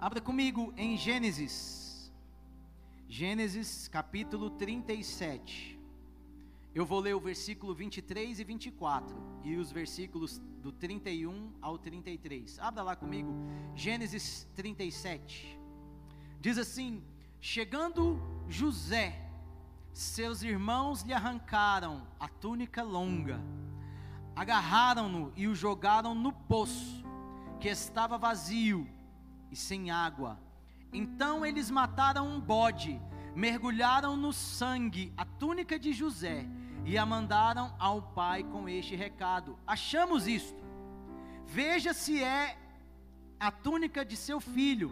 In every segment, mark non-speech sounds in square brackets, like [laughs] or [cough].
Abra comigo em Gênesis. Gênesis capítulo 37. Eu vou ler o versículo 23 e 24 e os versículos do 31 ao 33. Abra lá comigo, Gênesis 37. Diz assim: Chegando José, seus irmãos lhe arrancaram a túnica longa, agarraram-no e o jogaram no poço, que estava vazio e sem água. Então eles mataram um bode, mergulharam no sangue a túnica de José e a mandaram ao pai com este recado: Achamos isto. Veja se é a túnica de seu filho.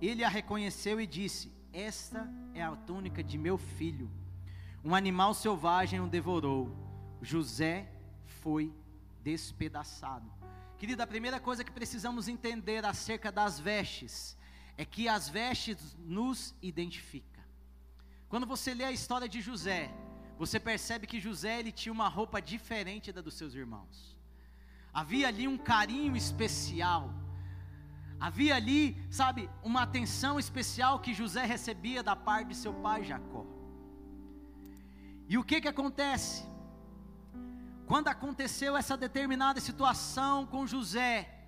Ele a reconheceu e disse: Esta é a túnica de meu filho. Um animal selvagem o devorou. José foi despedaçado. Querida, a primeira coisa que precisamos entender acerca das vestes é que as vestes nos identificam. Quando você lê a história de José, você percebe que José ele tinha uma roupa diferente da dos seus irmãos. Havia ali um carinho especial. Havia ali, sabe, uma atenção especial que José recebia da parte de seu pai Jacó. E o que que acontece? Quando aconteceu essa determinada situação com José,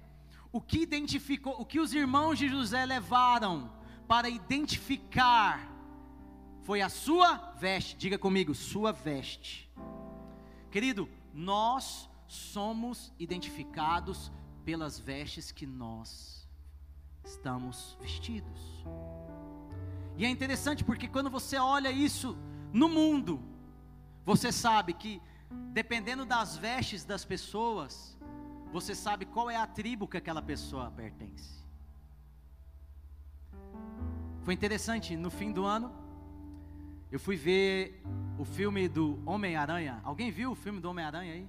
o que identificou, o que os irmãos de José levaram para identificar foi a sua veste. Diga comigo, sua veste. Querido, nós somos identificados pelas vestes que nós estamos vestidos. E é interessante porque quando você olha isso no mundo, você sabe que dependendo das vestes das pessoas, você sabe qual é a tribo que aquela pessoa pertence. Foi interessante, no fim do ano, eu fui ver o filme do Homem-Aranha. Alguém viu o filme do Homem-Aranha aí?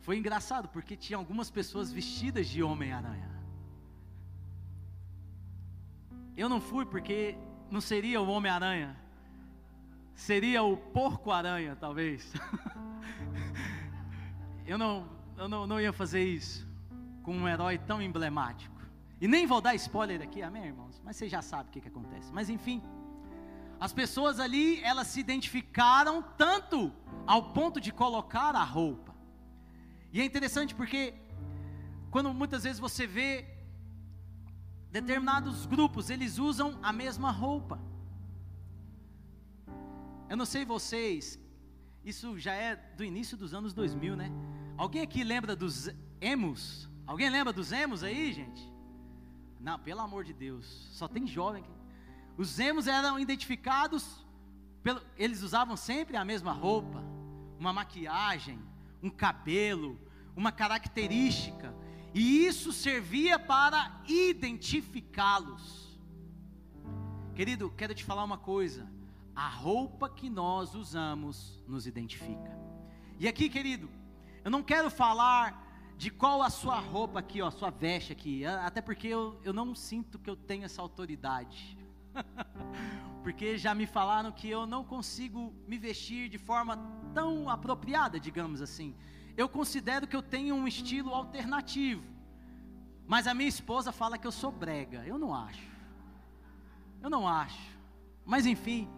Foi engraçado porque tinha algumas pessoas vestidas de Homem-Aranha. Eu não fui porque não seria o Homem-Aranha, seria o Porco-Aranha, talvez. [laughs] eu não, eu não, não ia fazer isso com um herói tão emblemático. E nem vou dar spoiler aqui, amém, irmãos? Mas você já sabe o que, que acontece. Mas enfim. As pessoas ali, elas se identificaram tanto ao ponto de colocar a roupa. E é interessante porque quando muitas vezes você vê determinados grupos, eles usam a mesma roupa. Eu não sei vocês, isso já é do início dos anos 2000, né? Alguém aqui lembra dos emos? Alguém lembra dos emos aí, gente? Não, pelo amor de Deus, só tem jovem aqui. Os emos eram identificados, pelo, eles usavam sempre a mesma roupa, uma maquiagem, um cabelo, uma característica, e isso servia para identificá-los. Querido, quero te falar uma coisa: a roupa que nós usamos nos identifica. E aqui, querido, eu não quero falar de qual a sua roupa aqui, ó, a sua veste aqui, até porque eu, eu não sinto que eu tenho essa autoridade. [laughs] Porque já me falaram que eu não consigo me vestir de forma tão apropriada, digamos assim. Eu considero que eu tenho um estilo alternativo. Mas a minha esposa fala que eu sou brega. Eu não acho. Eu não acho. Mas enfim,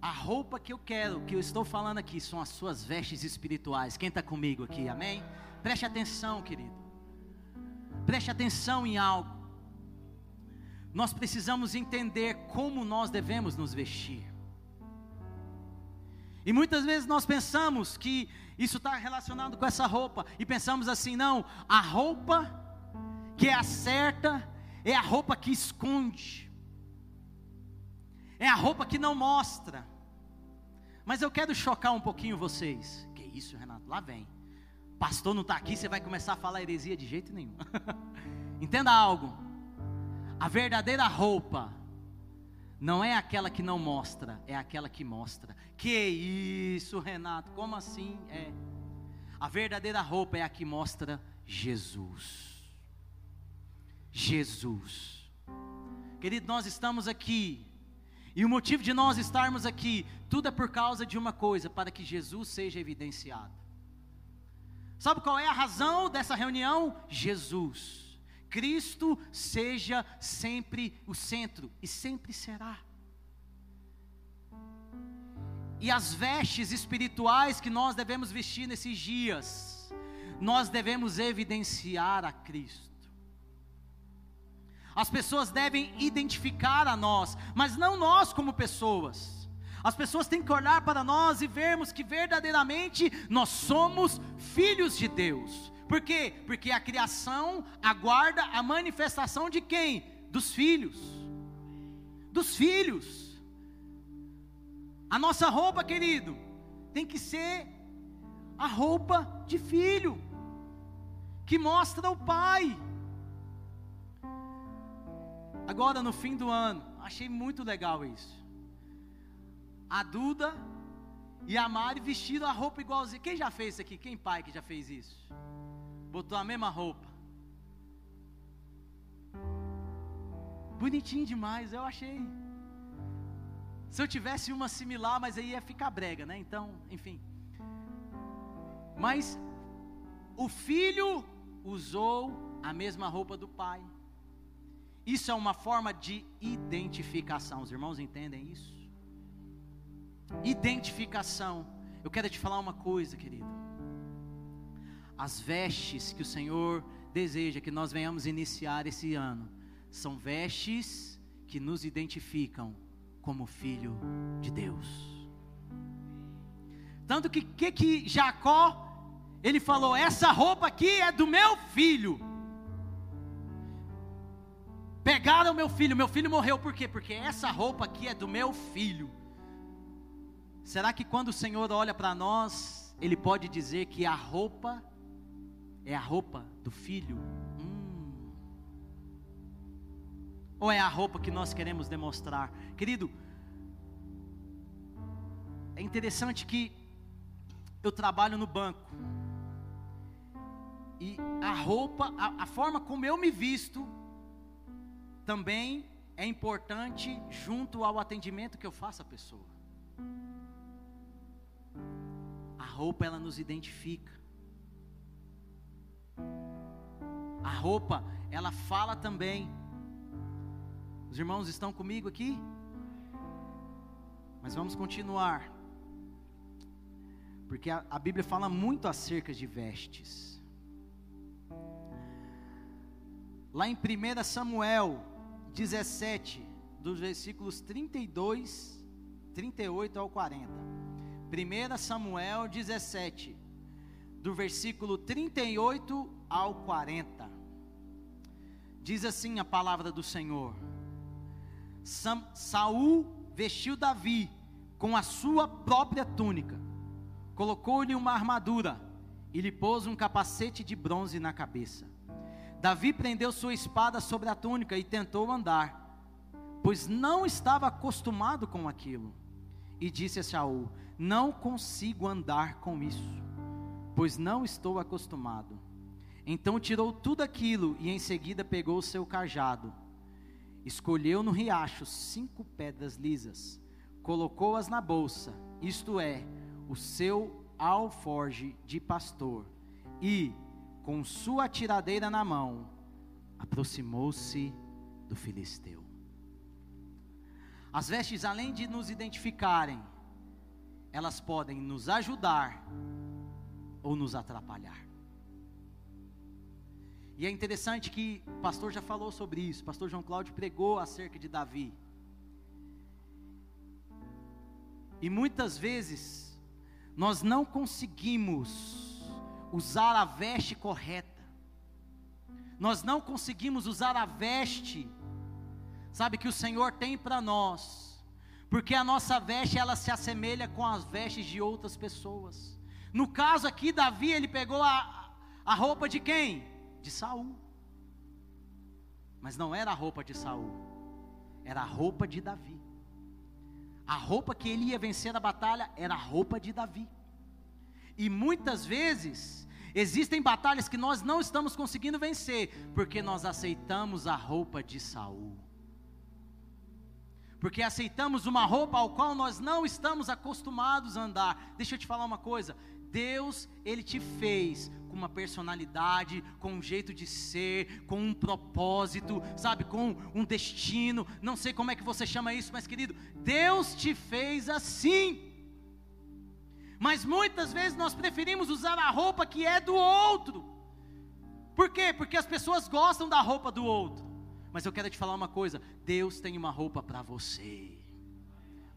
a roupa que eu quero, que eu estou falando aqui, são as suas vestes espirituais. Quem está comigo aqui, amém? Preste atenção, querido. Preste atenção em algo nós precisamos entender como nós devemos nos vestir. E muitas vezes nós pensamos que isso está relacionado com essa roupa, e pensamos assim: não, a roupa que é a certa é a roupa que esconde, é a roupa que não mostra. Mas eu quero chocar um pouquinho vocês. Que isso, Renato? Lá vem. Pastor não está aqui, você vai começar a falar heresia de jeito nenhum. [laughs] Entenda algo. A verdadeira roupa não é aquela que não mostra, é aquela que mostra. Que isso, Renato? Como assim? É. A verdadeira roupa é a que mostra Jesus. Jesus. Querido, nós estamos aqui. E o motivo de nós estarmos aqui, tudo é por causa de uma coisa, para que Jesus seja evidenciado. Sabe qual é a razão dessa reunião? Jesus. Cristo seja sempre o centro e sempre será. E as vestes espirituais que nós devemos vestir nesses dias, nós devemos evidenciar a Cristo. As pessoas devem identificar a nós, mas não nós como pessoas. As pessoas têm que olhar para nós e vermos que verdadeiramente nós somos filhos de Deus. Por quê? Porque a criação aguarda a manifestação de quem? Dos filhos. Dos filhos. A nossa roupa, querido, tem que ser a roupa de filho, que mostra o pai. Agora, no fim do ano, achei muito legal isso. A Duda e a Mari vestiram a roupa igualzinha. Quem já fez isso aqui? Quem pai que já fez isso? Botou a mesma roupa. Bonitinho demais, eu achei. Se eu tivesse uma similar, mas aí ia ficar brega, né? Então, enfim. Mas o filho usou a mesma roupa do pai. Isso é uma forma de identificação. Os irmãos entendem isso? Identificação. Eu quero te falar uma coisa, querido. As vestes que o Senhor deseja que nós venhamos iniciar esse ano são vestes que nos identificam como filho de Deus. Tanto que que que Jacó ele falou: essa roupa aqui é do meu filho. Pegaram meu filho, meu filho morreu, por quê? Porque essa roupa aqui é do meu filho. Será que quando o Senhor olha para nós, Ele pode dizer que a roupa é a roupa do filho? Hum. Ou é a roupa que nós queremos demonstrar? Querido, é interessante que eu trabalho no banco. E a roupa, a, a forma como eu me visto, também é importante junto ao atendimento que eu faço à pessoa. A roupa ela nos identifica. A roupa ela fala também. Os irmãos estão comigo aqui? Mas vamos continuar. Porque a, a Bíblia fala muito acerca de vestes. Lá em 1 Samuel 17, dos versículos 32, 38 ao 40. 1 Samuel 17, do versículo 38 ao 40. Diz assim a palavra do Senhor: Sam, Saul vestiu Davi com a sua própria túnica, colocou-lhe uma armadura e lhe pôs um capacete de bronze na cabeça. Davi prendeu sua espada sobre a túnica e tentou andar, pois não estava acostumado com aquilo. E disse a Saul: Não consigo andar com isso, pois não estou acostumado. Então tirou tudo aquilo e em seguida pegou o seu cajado. Escolheu no riacho cinco pedras lisas, colocou-as na bolsa, isto é, o seu alforge de pastor, e com sua tiradeira na mão, aproximou-se do filisteu. As vestes, além de nos identificarem, elas podem nos ajudar ou nos atrapalhar. E é interessante que o pastor já falou sobre isso, o pastor João Cláudio pregou acerca de Davi. E muitas vezes nós não conseguimos usar a veste correta. Nós não conseguimos usar a veste, sabe, que o Senhor tem para nós, porque a nossa veste ela se assemelha com as vestes de outras pessoas. No caso aqui, Davi, ele pegou a, a roupa de quem? De Saul. Mas não era a roupa de Saul, era a roupa de Davi. A roupa que ele ia vencer a batalha era a roupa de Davi. E muitas vezes existem batalhas que nós não estamos conseguindo vencer porque nós aceitamos a roupa de Saul. Porque aceitamos uma roupa ao qual nós não estamos acostumados a andar. Deixa eu te falar uma coisa. Deus, ele te fez com uma personalidade, com um jeito de ser, com um propósito, sabe, com um destino. Não sei como é que você chama isso, mas querido, Deus te fez assim. Mas muitas vezes nós preferimos usar a roupa que é do outro. Por quê? Porque as pessoas gostam da roupa do outro. Mas eu quero te falar uma coisa: Deus tem uma roupa para você.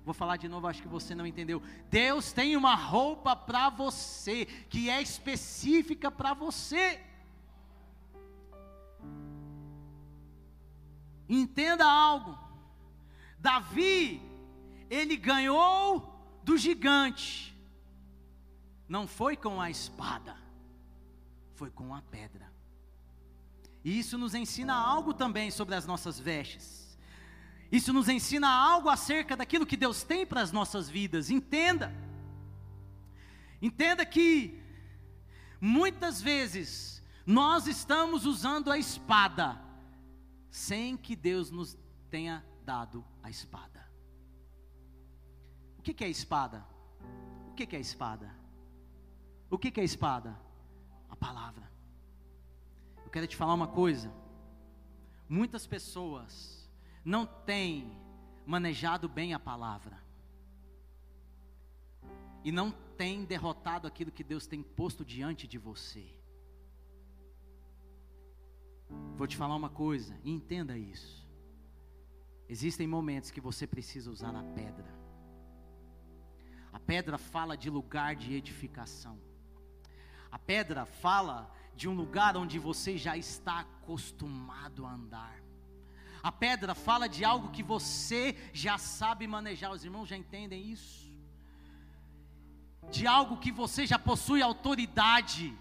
Vou falar de novo, acho que você não entendeu. Deus tem uma roupa para você, que é específica para você. Entenda algo. Davi, ele ganhou do gigante. Não foi com a espada, foi com a pedra. E isso nos ensina algo também sobre as nossas vestes. Isso nos ensina algo acerca daquilo que Deus tem para as nossas vidas. Entenda. Entenda que muitas vezes nós estamos usando a espada sem que Deus nos tenha dado a espada. O que, é espada? O que, é espada? O que, que é espada? A palavra. Eu quero te falar uma coisa. Muitas pessoas não tem manejado bem a palavra, e não tem derrotado aquilo que Deus tem posto diante de você. Vou te falar uma coisa, e entenda isso. Existem momentos que você precisa usar a pedra. A pedra fala de lugar de edificação. A pedra fala de um lugar onde você já está acostumado a andar. A pedra fala de algo que você já sabe manejar. Os irmãos já entendem isso? De algo que você já possui autoridade.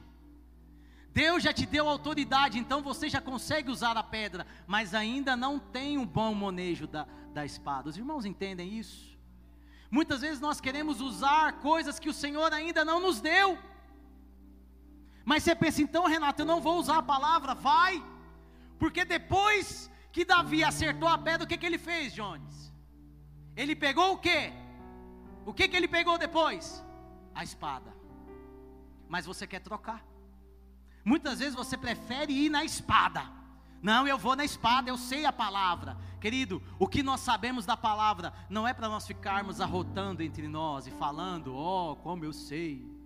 Deus já te deu autoridade, então você já consegue usar a pedra, mas ainda não tem um bom manejo da, da espada. Os irmãos entendem isso? Muitas vezes nós queremos usar coisas que o Senhor ainda não nos deu. Mas você pensa, então, Renato, eu não vou usar a palavra, vai, porque depois que Davi acertou a pedra, o que, que ele fez, Jones? Ele pegou o que? O que, que ele pegou depois? A espada. Mas você quer trocar. Muitas vezes você prefere ir na espada. Não, eu vou na espada, eu sei a palavra. Querido, o que nós sabemos da palavra não é para nós ficarmos arrotando entre nós e falando, ó, oh, como eu sei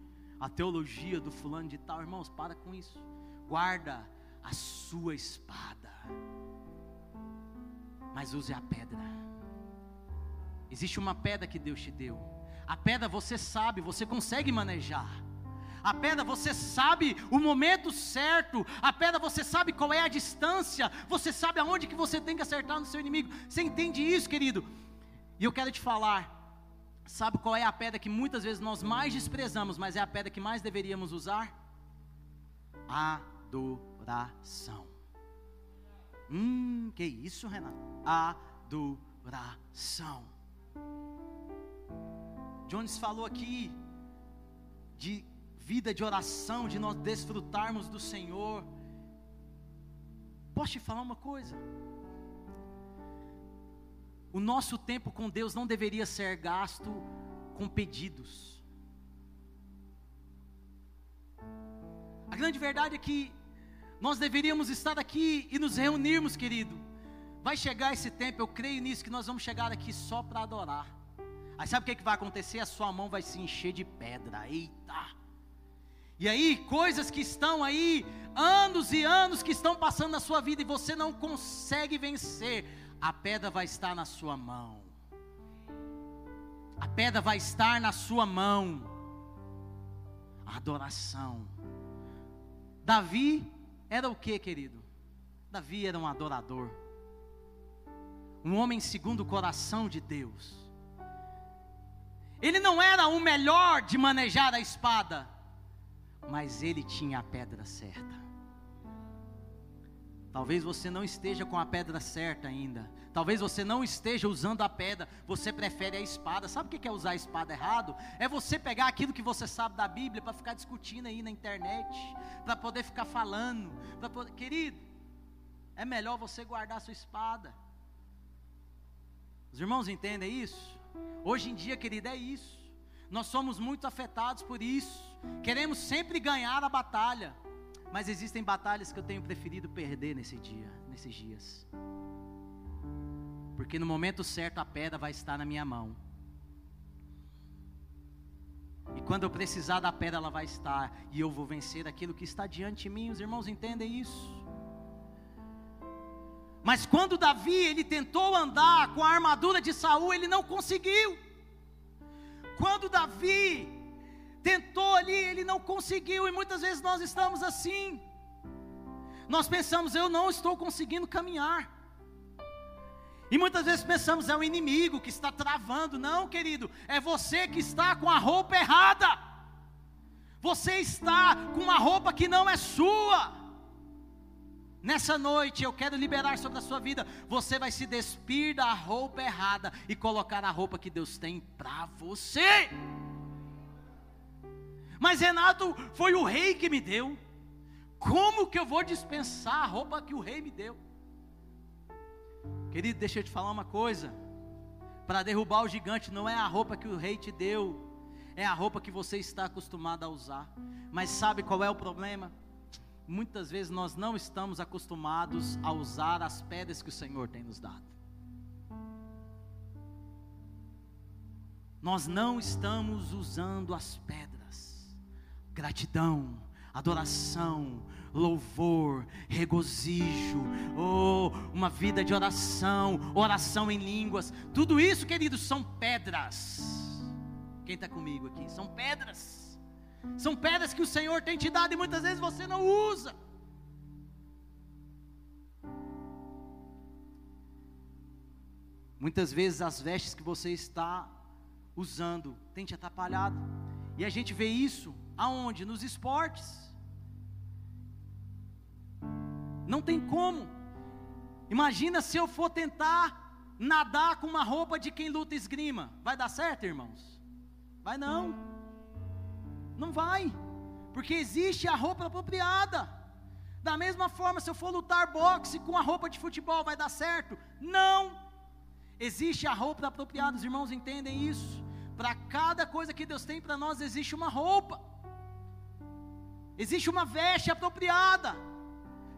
a teologia do fulano de tal. Irmãos, para com isso. Guarda a sua espada mas use a pedra. Existe uma pedra que Deus te deu. A pedra você sabe, você consegue manejar. A pedra você sabe o momento certo. A pedra você sabe qual é a distância. Você sabe aonde que você tem que acertar no seu inimigo. Você entende isso, querido? E eu quero te falar. Sabe qual é a pedra que muitas vezes nós mais desprezamos, mas é a pedra que mais deveríamos usar? Adoração. Hum, que isso, Renato? Adoração. Jones falou aqui de vida de oração, de nós desfrutarmos do Senhor. Posso te falar uma coisa? O nosso tempo com Deus não deveria ser gasto com pedidos. A grande verdade é que nós deveríamos estar aqui e nos reunirmos, querido. Vai chegar esse tempo, eu creio nisso, que nós vamos chegar aqui só para adorar. Aí sabe o que, que vai acontecer? A sua mão vai se encher de pedra. Eita! E aí, coisas que estão aí, anos e anos que estão passando na sua vida e você não consegue vencer, a pedra vai estar na sua mão. A pedra vai estar na sua mão. Adoração. Davi era o que, querido? Davi era um adorador, um homem segundo o coração de Deus. Ele não era o melhor de manejar a espada, mas ele tinha a pedra certa. Talvez você não esteja com a pedra certa ainda. Talvez você não esteja usando a pedra, você prefere a espada. Sabe o que é usar a espada errado? É você pegar aquilo que você sabe da Bíblia para ficar discutindo aí na internet, para poder ficar falando. Poder... Querido, é melhor você guardar a sua espada. Os irmãos entendem isso? Hoje em dia, querido, é isso. Nós somos muito afetados por isso. Queremos sempre ganhar a batalha. Mas existem batalhas que eu tenho preferido perder nesse dia, nesses dias. Porque no momento certo a pedra vai estar na minha mão. E quando eu precisar da pedra, ela vai estar. E eu vou vencer aquilo que está diante de mim. Os irmãos entendem isso? Mas quando Davi ele tentou andar com a armadura de Saul, ele não conseguiu. Quando Davi tentou ali, ele não conseguiu, e muitas vezes nós estamos assim. Nós pensamos, eu não estou conseguindo caminhar. E muitas vezes pensamos, é o inimigo que está travando. Não, querido, é você que está com a roupa errada. Você está com uma roupa que não é sua. Nessa noite eu quero liberar sobre a sua vida. Você vai se despir da roupa errada e colocar a roupa que Deus tem para você. Mas Renato, foi o rei que me deu. Como que eu vou dispensar a roupa que o rei me deu? Querido, deixa eu te falar uma coisa. Para derrubar o gigante não é a roupa que o rei te deu, é a roupa que você está acostumado a usar. Mas sabe qual é o problema? muitas vezes nós não estamos acostumados a usar as pedras que o Senhor tem nos dado. Nós não estamos usando as pedras. Gratidão, adoração, louvor, regozijo, oh, uma vida de oração, oração em línguas, tudo isso, queridos, são pedras. Quem está comigo aqui? São pedras. São pedras que o Senhor tem te dado e muitas vezes você não usa. Muitas vezes as vestes que você está usando tem te atrapalhado. E a gente vê isso aonde? Nos esportes. Não tem como. Imagina se eu for tentar nadar com uma roupa de quem luta esgrima. Vai dar certo, irmãos? Vai não. Não vai, porque existe a roupa apropriada. Da mesma forma, se eu for lutar boxe com a roupa de futebol, vai dar certo? Não. Existe a roupa apropriada, os irmãos entendem isso? Para cada coisa que Deus tem para nós, existe uma roupa, existe uma veste apropriada.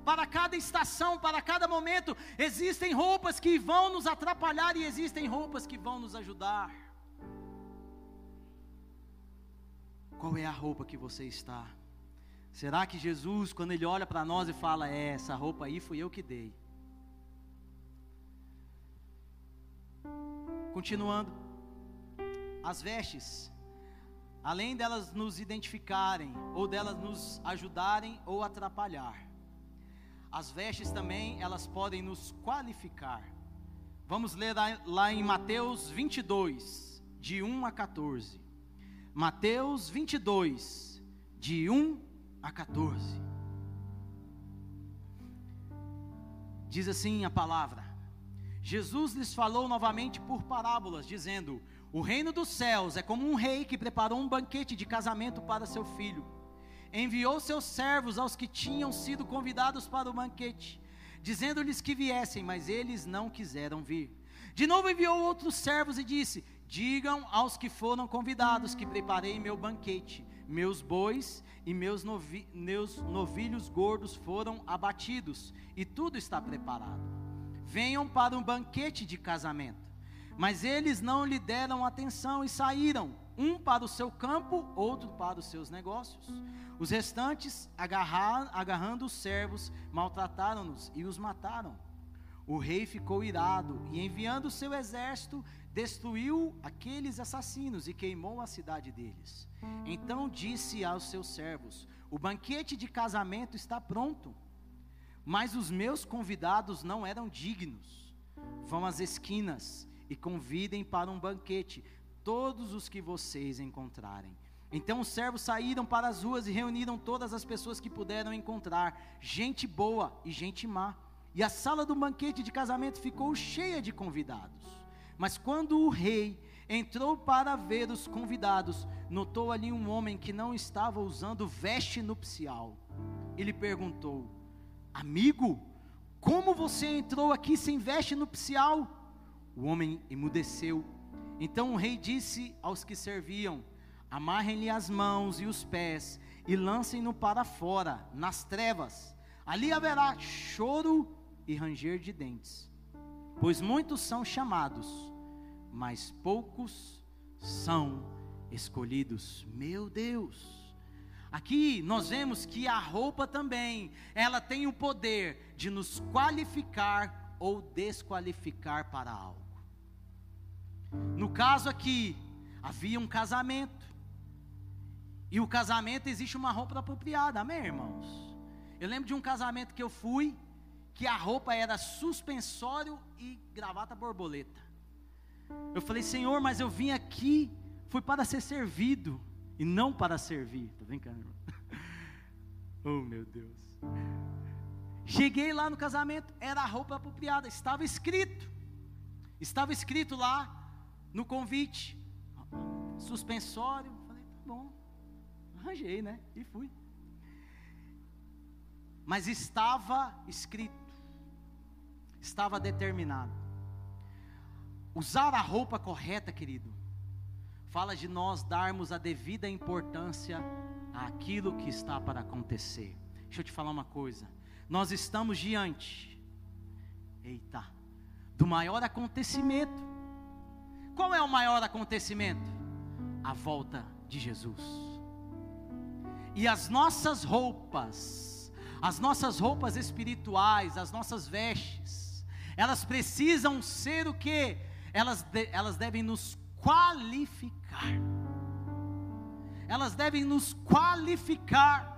Para cada estação, para cada momento, existem roupas que vão nos atrapalhar e existem roupas que vão nos ajudar. Qual é a roupa que você está? Será que Jesus, quando Ele olha para nós e fala, é, essa roupa aí fui eu que dei? Continuando, as vestes, além delas nos identificarem, ou delas nos ajudarem ou atrapalhar, as vestes também, elas podem nos qualificar. Vamos ler lá, em Mateus 22, de 1 a 14. Mateus 22, de 1 a 14. Diz assim a palavra: Jesus lhes falou novamente por parábolas, dizendo: O reino dos céus é como um rei que preparou um banquete de casamento para seu filho. Enviou seus servos aos que tinham sido convidados para o banquete, dizendo-lhes que viessem, mas eles não quiseram vir. De novo enviou outros servos e disse: Digam aos que foram convidados que preparei meu banquete. Meus bois e meus, novi meus novilhos gordos foram abatidos, e tudo está preparado. Venham para um banquete de casamento. Mas eles não lhe deram atenção e saíram, um para o seu campo, outro para os seus negócios. Os restantes, agarrando os servos, maltrataram-nos e os mataram. O rei ficou irado e, enviando o seu exército, destruiu aqueles assassinos e queimou a cidade deles. Então disse aos seus servos: O banquete de casamento está pronto, mas os meus convidados não eram dignos. Vão às esquinas e convidem para um banquete todos os que vocês encontrarem. Então os servos saíram para as ruas e reuniram todas as pessoas que puderam encontrar, gente boa e gente má. E a sala do banquete de casamento ficou cheia de convidados. Mas quando o rei entrou para ver os convidados, notou ali um homem que não estava usando veste nupcial. Ele perguntou: Amigo, como você entrou aqui sem veste nupcial? O homem emudeceu. Então o rei disse aos que serviam: Amarrem-lhe as mãos e os pés e lancem-no para fora, nas trevas. Ali haverá choro e ranger de dentes. Pois muitos são chamados, mas poucos são escolhidos. Meu Deus! Aqui nós vemos que a roupa também, ela tem o poder de nos qualificar ou desqualificar para algo. No caso aqui, havia um casamento. E o casamento existe uma roupa apropriada, amém, irmãos? Eu lembro de um casamento que eu fui, que a roupa era suspensório e gravata borboleta. Eu falei, Senhor, mas eu vim aqui, fui para ser servido e não para servir. Tá brincando, irmão? [laughs] oh, meu Deus. Cheguei lá no casamento, era a roupa apropriada, estava escrito. Estava escrito lá no convite, suspensório. Falei, tá bom, arranjei, né? E fui. Mas estava escrito, estava determinado. Usar a roupa correta, querido, fala de nós darmos a devida importância àquilo que está para acontecer. Deixa eu te falar uma coisa. Nós estamos diante, eita, do maior acontecimento. Qual é o maior acontecimento? A volta de Jesus. E as nossas roupas, as nossas roupas espirituais, as nossas vestes, elas precisam ser o que? Elas, de, elas devem nos qualificar. Elas devem nos qualificar.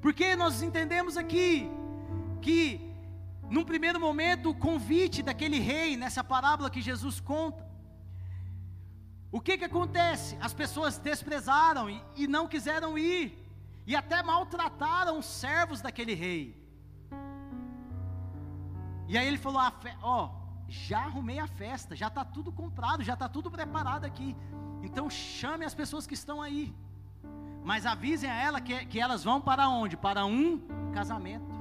Porque nós entendemos aqui que num primeiro momento o convite daquele rei nessa parábola que Jesus conta o que que acontece? As pessoas desprezaram e, e não quiseram ir e até maltrataram os servos daquele rei. E aí ele falou: ó, já arrumei a festa, já está tudo comprado, já está tudo preparado aqui. Então chame as pessoas que estão aí. Mas avisem a ela que, que elas vão para onde? Para um casamento.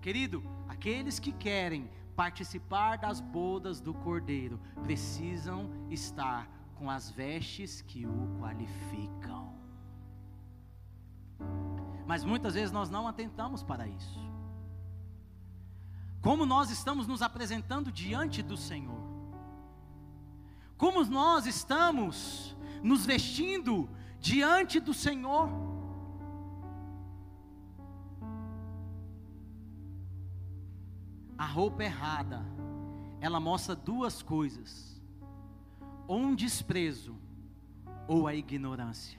Querido, aqueles que querem participar das bodas do Cordeiro precisam estar com as vestes que o qualificam. Mas muitas vezes nós não atentamos para isso como nós estamos nos apresentando diante do Senhor, como nós estamos nos vestindo diante do Senhor. A roupa errada, ela mostra duas coisas: ou um desprezo, ou a ignorância.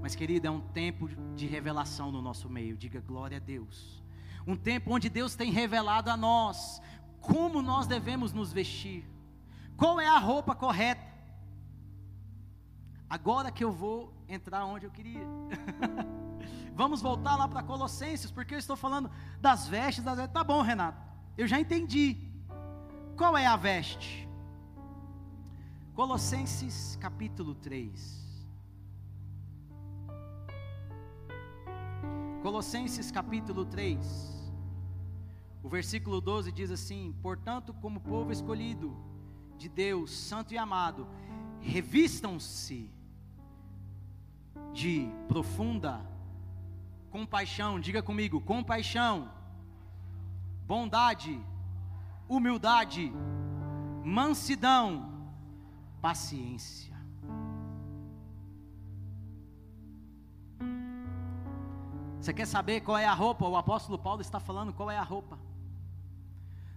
Mas, querido, é um tempo de revelação no nosso meio, diga glória a Deus um tempo onde Deus tem revelado a nós como nós devemos nos vestir, qual é a roupa correta. Agora que eu vou entrar onde eu queria. [laughs] Vamos voltar lá para Colossenses, porque eu estou falando das vestes, das vestes. Tá bom, Renato, eu já entendi. Qual é a veste? Colossenses capítulo 3. Colossenses capítulo 3, o versículo 12 diz assim: Portanto, como povo escolhido de Deus, santo e amado, revistam-se de profunda compaixão, diga comigo, compaixão, bondade, humildade, mansidão, paciência. Você quer saber qual é a roupa? O apóstolo Paulo está falando qual é a roupa.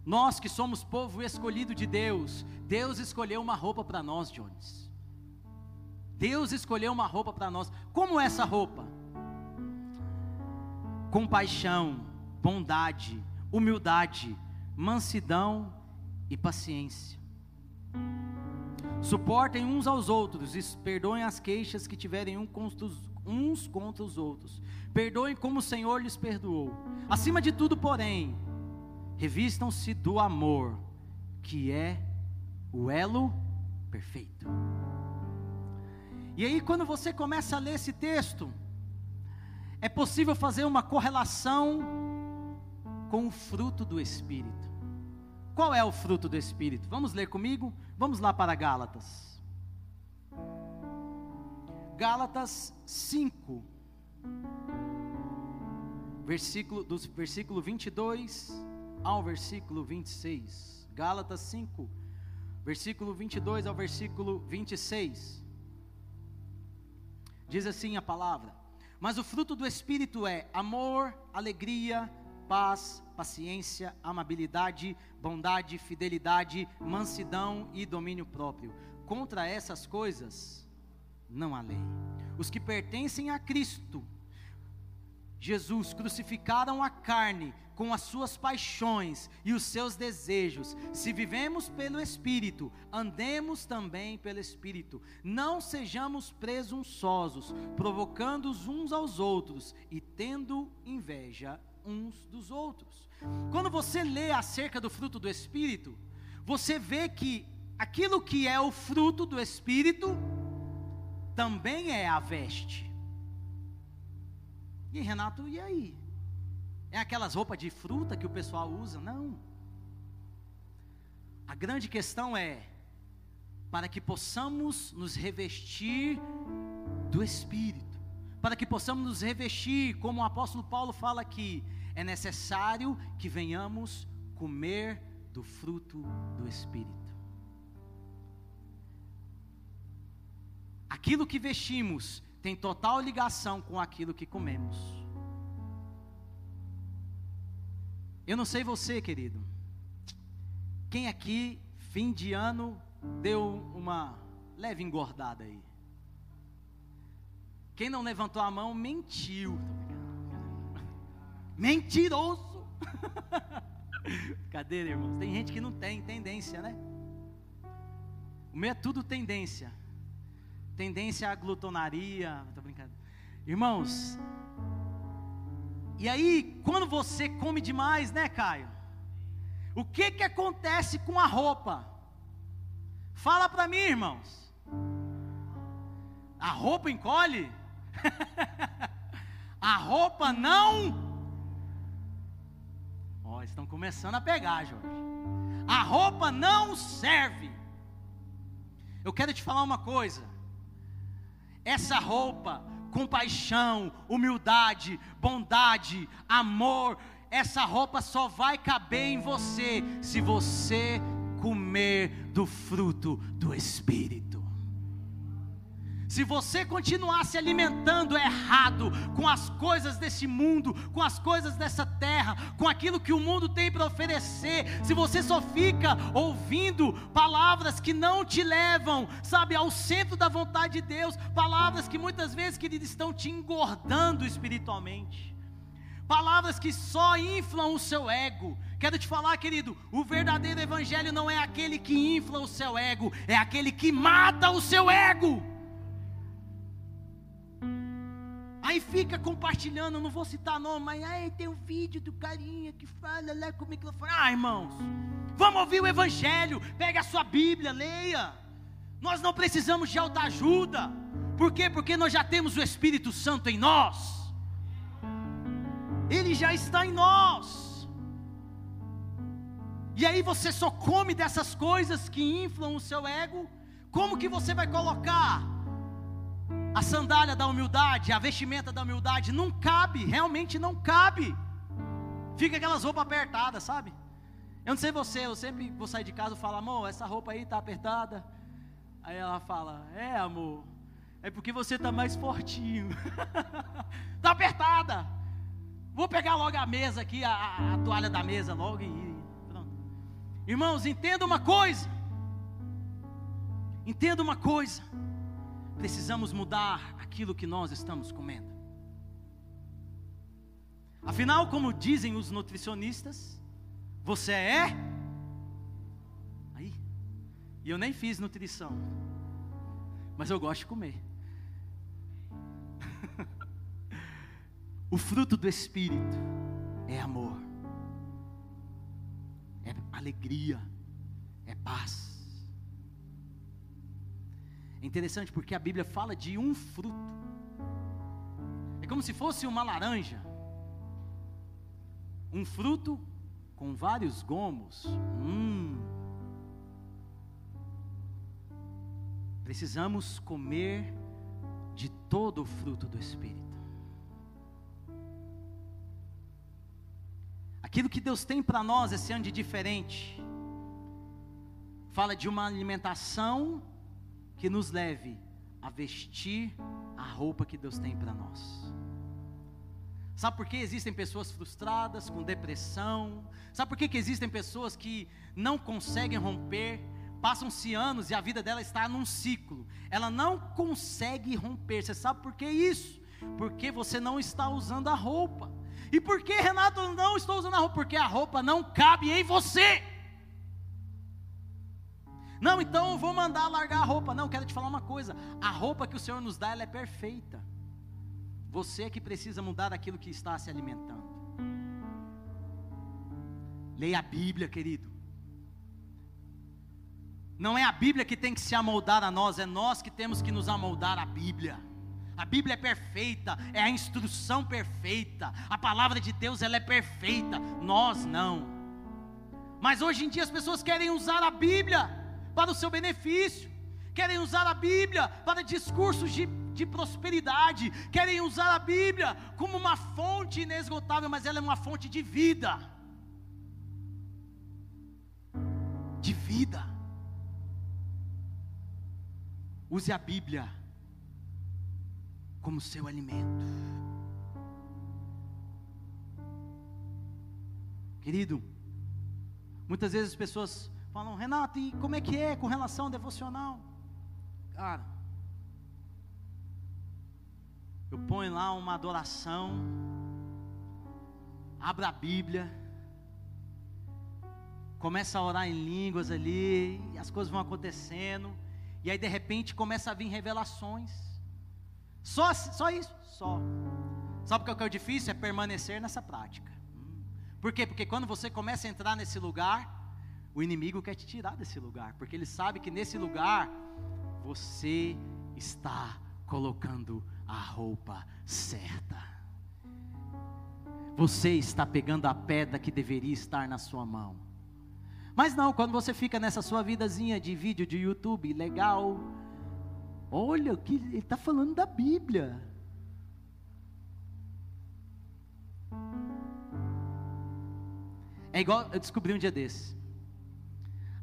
Nós que somos povo escolhido de Deus, Deus escolheu uma roupa para nós, Jones. Deus escolheu uma roupa para nós. Como essa roupa? Compaixão, bondade, humildade, mansidão e paciência. Suportem uns aos outros e perdoem as queixas que tiverem uns contra os outros Perdoem como o Senhor lhes perdoou. Acima de tudo, porém, revistam-se do amor, que é o elo perfeito. E aí, quando você começa a ler esse texto, é possível fazer uma correlação com o fruto do Espírito. Qual é o fruto do Espírito? Vamos ler comigo? Vamos lá para Gálatas. Gálatas 5, versículo, do versículo 22 ao versículo 26. Gálatas 5, versículo 22 ao versículo 26. Diz assim a palavra: Mas o fruto do Espírito é amor, alegria, paz, paciência, amabilidade, bondade, fidelidade, mansidão e domínio próprio. Contra essas coisas não há lei. Os que pertencem a Cristo, Jesus, crucificaram a carne com as suas paixões e os seus desejos. Se vivemos pelo Espírito, andemos também pelo Espírito. Não sejamos presunçosos, provocando uns aos outros e tendo inveja uns dos outros. Quando você lê acerca do fruto do Espírito, você vê que aquilo que é o fruto do Espírito também é a veste. E Renato, e aí? É aquelas roupas de fruta que o pessoal usa? Não. A grande questão é para que possamos nos revestir do Espírito, para que possamos nos revestir, como o apóstolo Paulo fala aqui, é necessário que venhamos comer do fruto do Espírito. Aquilo que vestimos tem total ligação com aquilo que comemos. Eu não sei você, querido. Quem aqui, fim de ano, deu uma leve engordada aí? Quem não levantou a mão mentiu. Mentiroso. [laughs] Cadê, irmãos? Tem gente que não tem tendência, né? O meu é tudo tendência. Tendência à glutonaria. Tô brincando. Irmãos, e aí, quando você come demais, né, Caio? O que que acontece com a roupa? Fala para mim, irmãos. A roupa encolhe? [laughs] a roupa não. Ó, oh, estão começando a pegar, Jorge. A roupa não serve. Eu quero te falar uma coisa. Essa roupa compaixão, humildade, bondade, amor, essa roupa só vai caber em você se você comer do fruto do Espírito. Se você continuar se alimentando errado com as coisas desse mundo, com as coisas dessa terra, com aquilo que o mundo tem para oferecer, se você só fica ouvindo palavras que não te levam, sabe, ao centro da vontade de Deus, palavras que muitas vezes, querido, estão te engordando espiritualmente. Palavras que só inflam o seu ego. Quero te falar, querido, o verdadeiro evangelho não é aquele que infla o seu ego, é aquele que mata o seu ego. Aí fica compartilhando, não vou citar nome, mas aí tem um vídeo do carinha que fala lá com o microfone. Ah, irmãos, vamos ouvir o Evangelho, pega a sua Bíblia, leia. Nós não precisamos de alta ajuda. Por quê? Porque nós já temos o Espírito Santo em nós. Ele já está em nós. E aí você só come dessas coisas que inflam o seu ego. Como que você vai colocar a sandália da humildade, a vestimenta da humildade, não cabe, realmente não cabe. Fica aquelas roupas apertadas, sabe? Eu não sei você, eu sempre vou sair de casa e falo, amor, essa roupa aí tá apertada. Aí ela fala, é amor, é porque você tá mais fortinho. [laughs] tá apertada. Vou pegar logo a mesa aqui, a, a toalha da mesa logo e pronto. Irmãos, entenda uma coisa. Entenda uma coisa precisamos mudar aquilo que nós estamos comendo. Afinal, como dizem os nutricionistas, você é. Aí, e eu nem fiz nutrição, mas eu gosto de comer. [laughs] o fruto do Espírito é amor, é alegria, é paz é interessante porque a Bíblia fala de um fruto. É como se fosse uma laranja. Um fruto com vários gomos. Hum. Precisamos comer de todo o fruto do Espírito. Aquilo que Deus tem para nós esse ano de diferente, fala de uma alimentação que nos leve a vestir a roupa que Deus tem para nós. Sabe por que existem pessoas frustradas, com depressão? Sabe por que, que existem pessoas que não conseguem romper? Passam-se anos e a vida dela está num ciclo. Ela não consegue romper. Você sabe por que isso? Porque você não está usando a roupa. E por que, Renato, eu não estou usando a roupa? Porque a roupa não cabe em você. Não, então eu vou mandar largar a roupa. Não, quero te falar uma coisa. A roupa que o Senhor nos dá, ela é perfeita. Você é que precisa mudar aquilo que está se alimentando. Leia a Bíblia, querido. Não é a Bíblia que tem que se amoldar a nós, é nós que temos que nos amoldar à Bíblia. A Bíblia é perfeita, é a instrução perfeita, a palavra de Deus ela é perfeita, nós não. Mas hoje em dia as pessoas querem usar a Bíblia para o seu benefício, querem usar a Bíblia para discursos de, de prosperidade, querem usar a Bíblia como uma fonte inesgotável, mas ela é uma fonte de vida. De vida. Use a Bíblia como seu alimento. Querido, muitas vezes as pessoas falam, Renato, e como é que é com relação ao devocional? Cara, eu ponho lá uma adoração, abro a Bíblia, começa a orar em línguas ali, as coisas vão acontecendo, e aí de repente começa a vir revelações. Só, só isso, só. Sabe o que é o difícil? É permanecer nessa prática. Por quê? Porque quando você começa a entrar nesse lugar, o inimigo quer te tirar desse lugar, porque ele sabe que nesse lugar você está colocando a roupa certa. Você está pegando a pedra que deveria estar na sua mão. Mas não, quando você fica nessa sua vidazinha de vídeo de YouTube, legal. Olha, que ele está falando da Bíblia. É igual eu descobri um dia desse.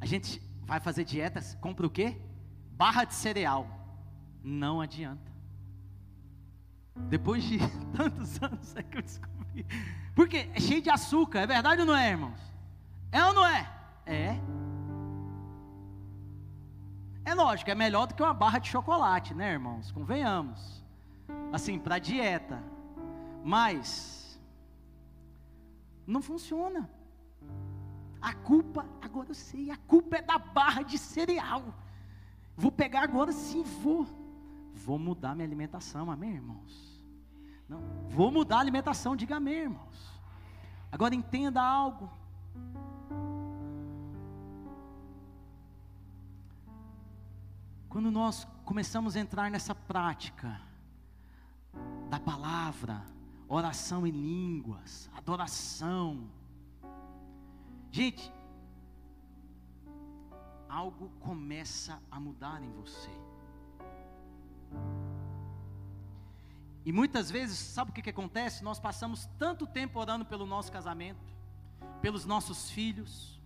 A gente vai fazer dietas, compra o quê? Barra de cereal. Não adianta. Depois de [laughs] tantos anos é que eu descobri. Porque é cheio de açúcar, é verdade ou não é, irmãos? É ou não é? É. É lógico, é melhor do que uma barra de chocolate, né, irmãos? Convenhamos. Assim, para dieta. Mas não funciona. A culpa, agora eu sei, a culpa é da barra de cereal. Vou pegar agora sim, vou. Vou mudar minha alimentação, amém, irmãos? Não, vou mudar a alimentação, diga amém, irmãos. Agora entenda algo. Quando nós começamos a entrar nessa prática da palavra, oração em línguas, adoração, gente, algo começa a mudar em você. E muitas vezes, sabe o que, que acontece? Nós passamos tanto tempo orando pelo nosso casamento, pelos nossos filhos,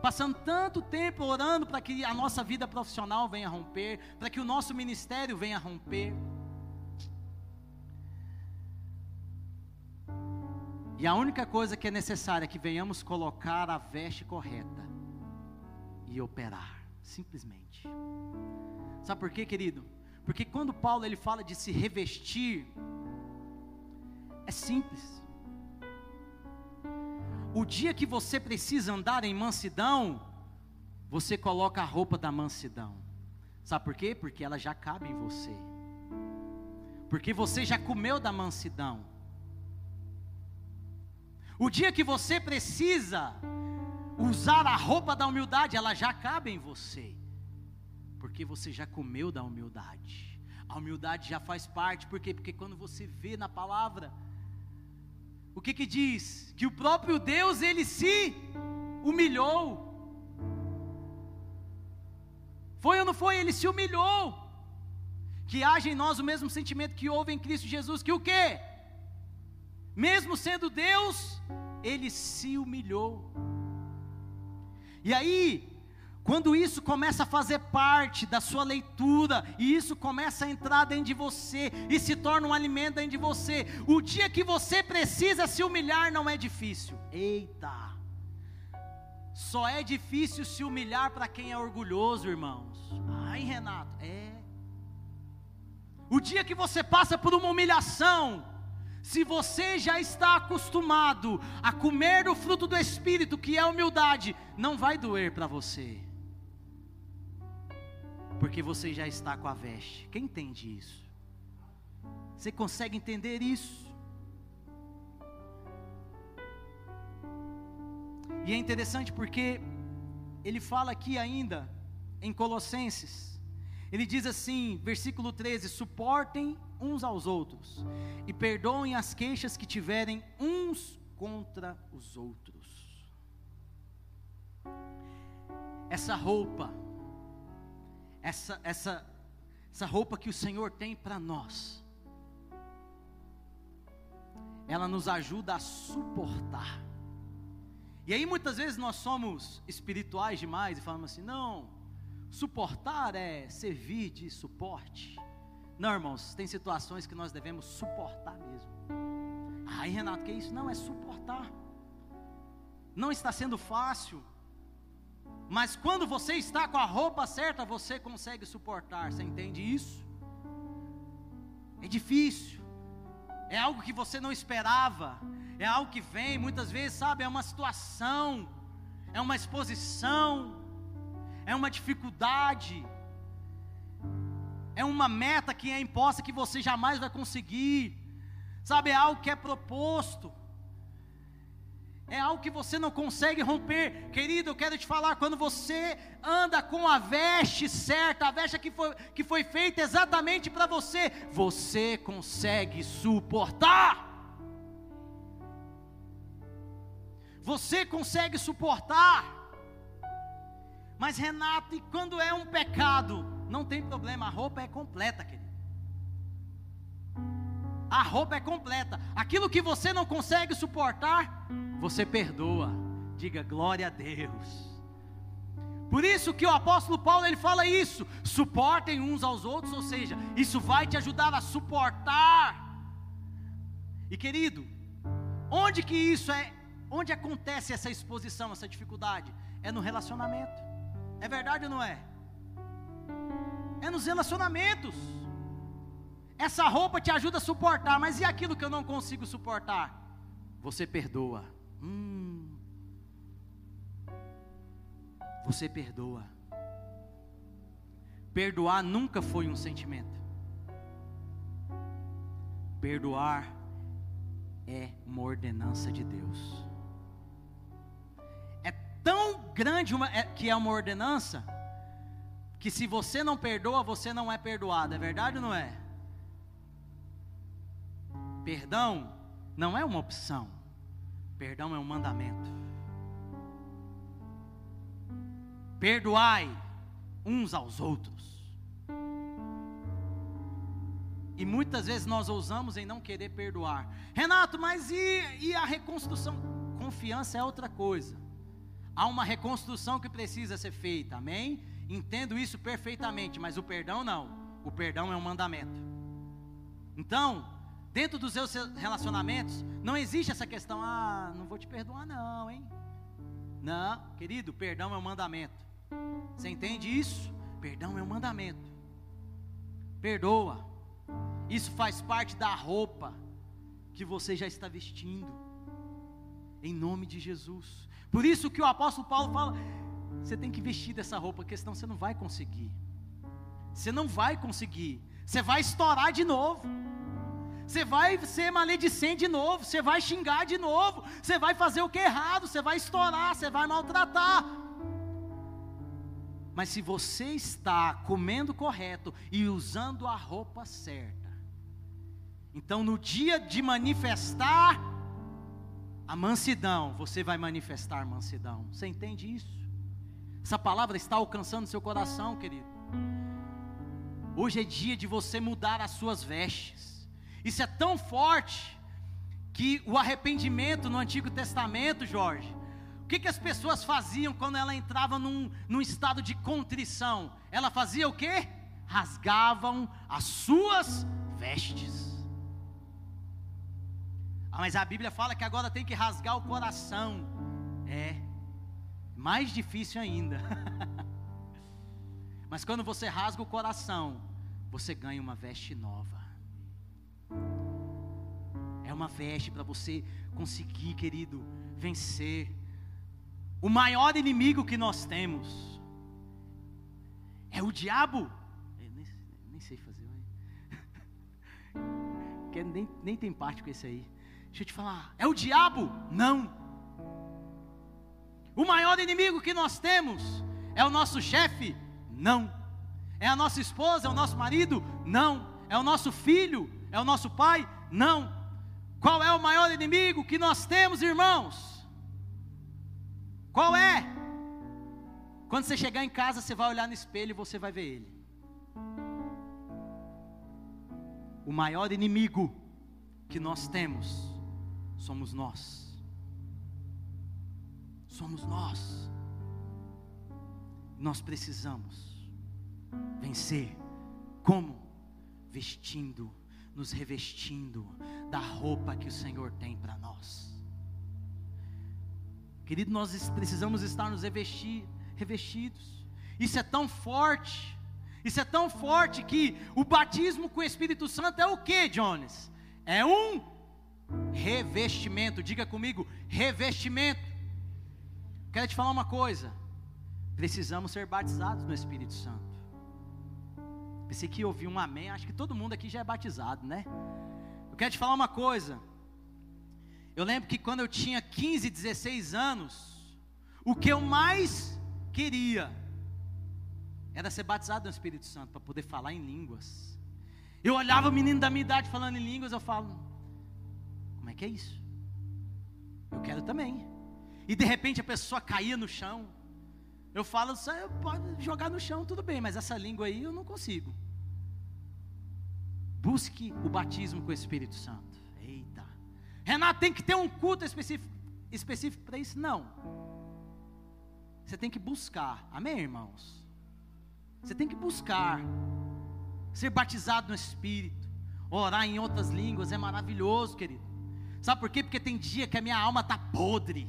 passando tanto tempo orando para que a nossa vida profissional venha romper, para que o nosso ministério venha romper. E a única coisa que é necessária é que venhamos colocar a veste correta e operar, simplesmente. Sabe por quê, querido? Porque quando Paulo ele fala de se revestir, é simples. O dia que você precisa andar em mansidão, você coloca a roupa da mansidão. Sabe por quê? Porque ela já cabe em você. Porque você já comeu da mansidão. O dia que você precisa usar a roupa da humildade, ela já cabe em você. Porque você já comeu da humildade. A humildade já faz parte, por quê? Porque quando você vê na palavra, o que que diz? Que o próprio Deus ele se humilhou. Foi ou não foi? Ele se humilhou. que haja em nós o mesmo sentimento que houve em Cristo Jesus, que o quê? Mesmo sendo Deus, ele se humilhou. E aí, quando isso começa a fazer parte da sua leitura, e isso começa a entrar dentro de você, e se torna um alimento dentro de você, o dia que você precisa se humilhar não é difícil. Eita! Só é difícil se humilhar para quem é orgulhoso, irmãos. Ai, Renato, é. O dia que você passa por uma humilhação, se você já está acostumado a comer o fruto do Espírito, que é a humildade, não vai doer para você, porque você já está com a veste. Quem entende isso? Você consegue entender isso? E é interessante porque ele fala aqui ainda, em Colossenses, ele diz assim, versículo 13: suportem uns aos outros e perdoem as queixas que tiverem uns contra os outros. Essa roupa, essa, essa, essa roupa que o Senhor tem para nós, ela nos ajuda a suportar. E aí muitas vezes nós somos espirituais demais e falamos assim: não, suportar é servir de suporte. Não, irmãos, tem situações que nós devemos suportar mesmo. Ai, Renato, que isso? Não, é suportar. Não está sendo fácil. Mas quando você está com a roupa certa, você consegue suportar. Você entende isso? É difícil. É algo que você não esperava. É algo que vem, muitas vezes, sabe, é uma situação, é uma exposição, é uma dificuldade é uma meta que é imposta que você jamais vai conseguir, sabe? É algo que é proposto, é algo que você não consegue romper, querido. Eu quero te falar: quando você anda com a veste certa, a veste que foi, que foi feita exatamente para você, você consegue suportar. Você consegue suportar. Mas Renato, e quando é um pecado? Não tem problema, a roupa é completa, querido. A roupa é completa. Aquilo que você não consegue suportar, você perdoa. Diga glória a Deus. Por isso que o apóstolo Paulo ele fala isso: suportem uns aos outros, ou seja, isso vai te ajudar a suportar. E querido, onde que isso é? Onde acontece essa exposição, essa dificuldade? É no relacionamento. É verdade ou não é? É nos relacionamentos. Essa roupa te ajuda a suportar, mas e aquilo que eu não consigo suportar? Você perdoa. Hum. Você perdoa. Perdoar nunca foi um sentimento. Perdoar é uma ordenança de Deus tão grande uma, é, que é uma ordenança, que se você não perdoa, você não é perdoado. É verdade ou não é? Perdão não é uma opção, perdão é um mandamento. Perdoai uns aos outros. E muitas vezes nós ousamos em não querer perdoar. Renato, mas e, e a reconstrução? Confiança é outra coisa. Há uma reconstrução que precisa ser feita, amém? Entendo isso perfeitamente, mas o perdão não. O perdão é um mandamento. Então, dentro dos seus relacionamentos, não existe essa questão, ah, não vou te perdoar, não, hein? Não, querido, perdão é um mandamento. Você entende isso? Perdão é um mandamento. Perdoa. Isso faz parte da roupa que você já está vestindo. Em nome de Jesus. Por isso que o apóstolo Paulo fala: você tem que vestir dessa roupa, porque senão você não vai conseguir. Você não vai conseguir. Você vai estourar de novo. Você vai ser maledicente de novo. Você vai xingar de novo. Você vai fazer o que é errado. Você vai estourar. Você vai maltratar. Mas se você está comendo correto e usando a roupa certa, então no dia de manifestar a mansidão, você vai manifestar mansidão. Você entende isso? Essa palavra está alcançando seu coração, querido. Hoje é dia de você mudar as suas vestes. Isso é tão forte que o arrependimento no Antigo Testamento, Jorge, o que, que as pessoas faziam quando ela entrava num, num estado de contrição? Ela fazia o quê? Rasgavam as suas vestes. Ah, mas a Bíblia fala que agora tem que rasgar o coração. É, mais difícil ainda. [laughs] mas quando você rasga o coração, você ganha uma veste nova. É uma veste para você conseguir, querido, vencer o maior inimigo que nós temos. É o diabo. Nem, nem, sei fazer. [laughs] nem, nem tem parte com esse aí. Deixa eu te falar, é o diabo? Não. O maior inimigo que nós temos é o nosso chefe? Não. É a nossa esposa, é o nosso marido? Não. É o nosso filho? É o nosso pai? Não. Qual é o maior inimigo que nós temos, irmãos? Qual é? Quando você chegar em casa, você vai olhar no espelho e você vai ver ele. O maior inimigo que nós temos somos nós. Somos nós. Nós precisamos vencer. Como? Vestindo, nos revestindo da roupa que o Senhor tem para nós. Querido, nós precisamos estar nos revestir, revestidos. Isso é tão forte. Isso é tão forte que o batismo com o Espírito Santo é o que, Jones? É um Revestimento, diga comigo, revestimento. Quero te falar uma coisa. Precisamos ser batizados no Espírito Santo. Pensei que ouvi um amém. Acho que todo mundo aqui já é batizado, né? Eu quero te falar uma coisa. Eu lembro que quando eu tinha 15, 16 anos, o que eu mais queria era ser batizado no Espírito Santo para poder falar em línguas. Eu olhava o menino da minha idade falando em línguas, eu falo, como é que é isso? Eu quero também. E de repente a pessoa caía no chão. Eu falo, você pode jogar no chão, tudo bem, mas essa língua aí eu não consigo. Busque o batismo com o Espírito Santo. Eita. Renato, tem que ter um culto específico, específico para isso? Não. Você tem que buscar. Amém, irmãos? Você tem que buscar ser batizado no Espírito. Orar em outras línguas é maravilhoso, querido. Sabe por quê? Porque tem dia que a minha alma está podre,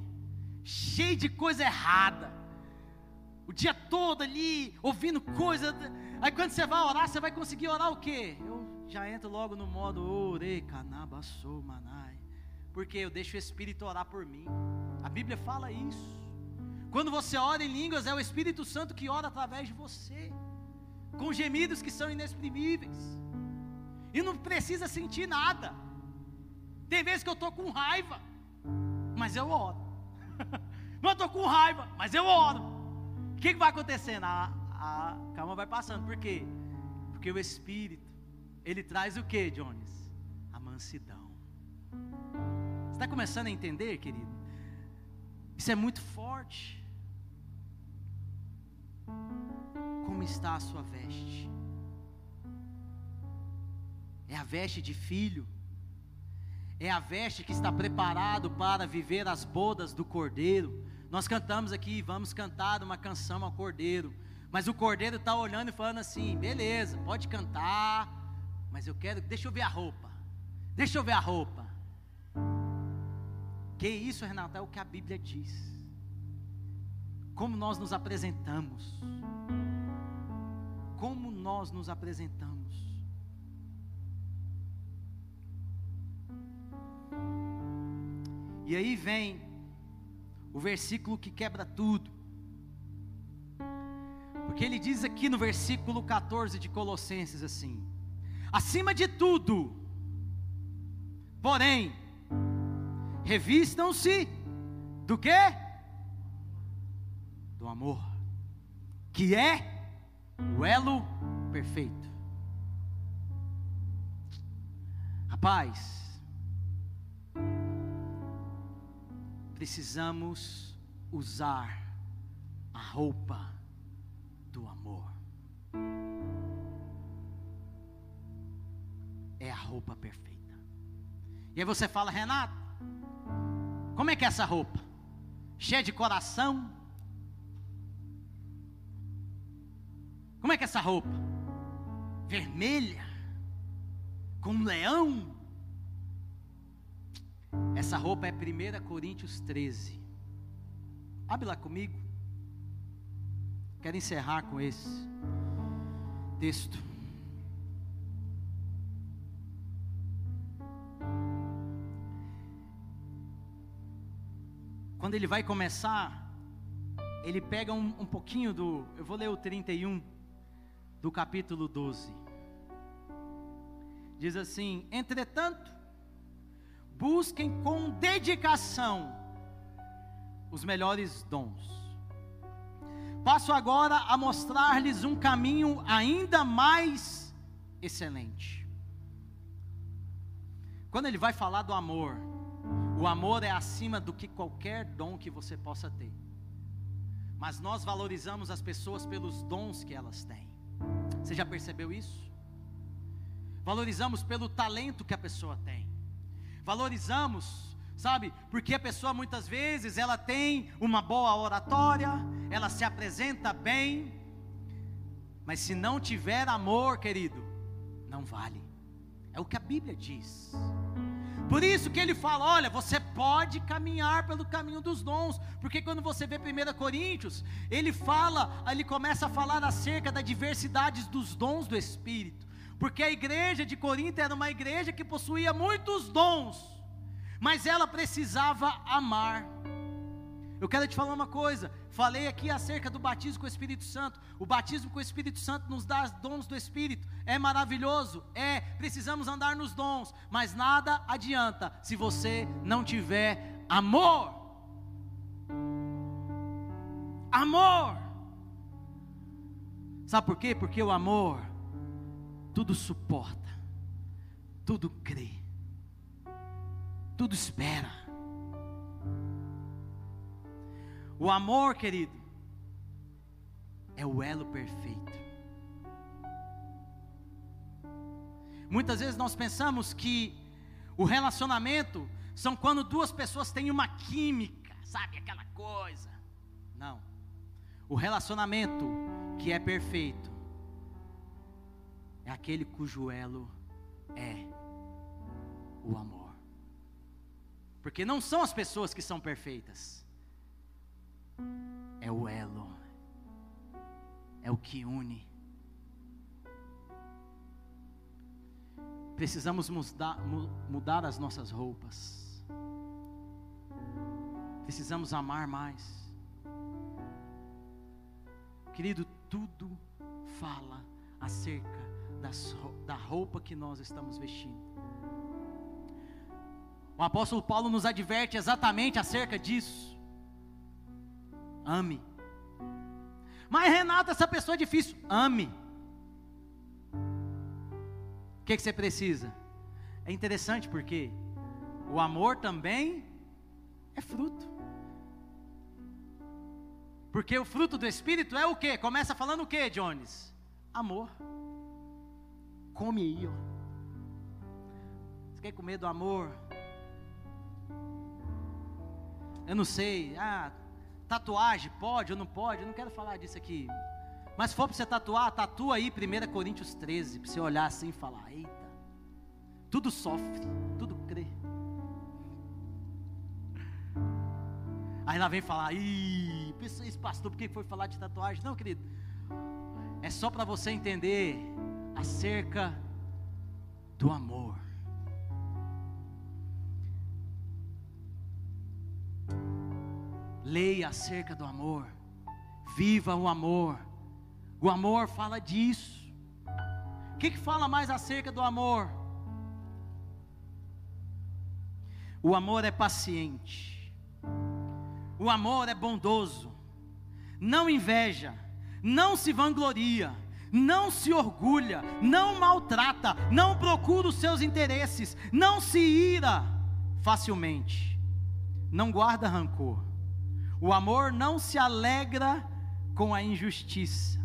cheia de coisa errada. O dia todo ali, ouvindo coisa. Aí quando você vai orar, você vai conseguir orar o quê? Eu já entro logo no modo ore, canabassou, manai. Porque eu deixo o Espírito orar por mim. A Bíblia fala isso. Quando você ora em línguas, é o Espírito Santo que ora através de você, com gemidos que são inexprimíveis. E não precisa sentir nada. Tem vezes que eu estou com raiva, mas eu oro. [laughs] Não estou com raiva, mas eu oro. O que, que vai acontecendo? A, a calma vai passando. Por quê? Porque o Espírito, ele traz o que, Jones? A mansidão. Você está começando a entender, querido? Isso é muito forte. Como está a sua veste? É a veste de filho? É a veste que está preparado para viver as bodas do Cordeiro. Nós cantamos aqui, vamos cantar uma canção ao Cordeiro, mas o Cordeiro está olhando e falando assim: beleza, pode cantar, mas eu quero, deixa eu ver a roupa, deixa eu ver a roupa. Que isso, Renato, é o que a Bíblia diz. Como nós nos apresentamos, como nós nos apresentamos. E aí vem o versículo que quebra tudo. Porque ele diz aqui no versículo 14 de Colossenses assim: acima de tudo, porém, revistam-se do que? Do amor, que é o elo perfeito. Rapaz, precisamos usar a roupa do amor. é a roupa perfeita. E aí você fala, Renato, como é que é essa roupa? Cheia de coração? Como é que é essa roupa? Vermelha? Com um leão? Essa roupa é 1 Coríntios 13. Abre lá comigo. Quero encerrar com esse texto. Quando ele vai começar, ele pega um, um pouquinho do. Eu vou ler o 31 do capítulo 12. Diz assim: Entretanto, busquem com dedicação os melhores dons Passo agora a mostrar-lhes um caminho ainda mais excelente. Quando ele vai falar do amor, o amor é acima do que qualquer dom que você possa ter. Mas nós valorizamos as pessoas pelos dons que elas têm. Você já percebeu isso? Valorizamos pelo talento que a pessoa tem. Valorizamos sabe? Porque a pessoa muitas vezes ela tem uma boa oratória, ela se apresenta bem, mas se não tiver amor, querido, não vale. É o que a Bíblia diz. Por isso que ele fala: olha, você pode caminhar pelo caminho dos dons, porque quando você vê 1 Coríntios, ele fala, ele começa a falar acerca da diversidade dos dons do Espírito, porque a igreja de Corinto era uma igreja que possuía muitos dons, mas ela precisava amar. Eu quero te falar uma coisa. Falei aqui acerca do batismo com o Espírito Santo. O batismo com o Espírito Santo nos dá dons do Espírito. É maravilhoso, é. Precisamos andar nos dons, mas nada adianta se você não tiver amor. Amor. Sabe por quê? Porque o amor tudo suporta, tudo crê tudo espera. O amor, querido, é o elo perfeito. Muitas vezes nós pensamos que o relacionamento são quando duas pessoas têm uma química, sabe, aquela coisa. Não. O relacionamento que é perfeito é aquele cujo elo é o amor. Porque não são as pessoas que são perfeitas, é o elo, é o que une. Precisamos mudar, as nossas roupas, precisamos amar mais. Querido, tudo fala acerca das, da roupa que nós estamos vestindo. O apóstolo Paulo nos adverte exatamente acerca disso. Ame. Mas Renato, essa pessoa é difícil. Ame. O que, que você precisa? É interessante porque o amor também é fruto. Porque o fruto do Espírito é o que? Começa falando o que, Jones? Amor. Come aí, ó. Você quer comer do amor? eu não sei, ah, tatuagem pode ou não pode, eu não quero falar disso aqui. Mas se for para você tatuar, tatua aí 1 Coríntios 13, para você olhar assim e falar, eita, tudo sofre, tudo crê. Aí lá vem falar, ih, pastor, por que foi falar de tatuagem? Não, querido, é só para você entender acerca do amor. Leia acerca do amor. Viva o amor. O amor fala disso. O que, que fala mais acerca do amor? O amor é paciente. O amor é bondoso. Não inveja. Não se vangloria. Não se orgulha. Não maltrata. Não procura os seus interesses. Não se ira facilmente. Não guarda rancor o amor não se alegra com a injustiça,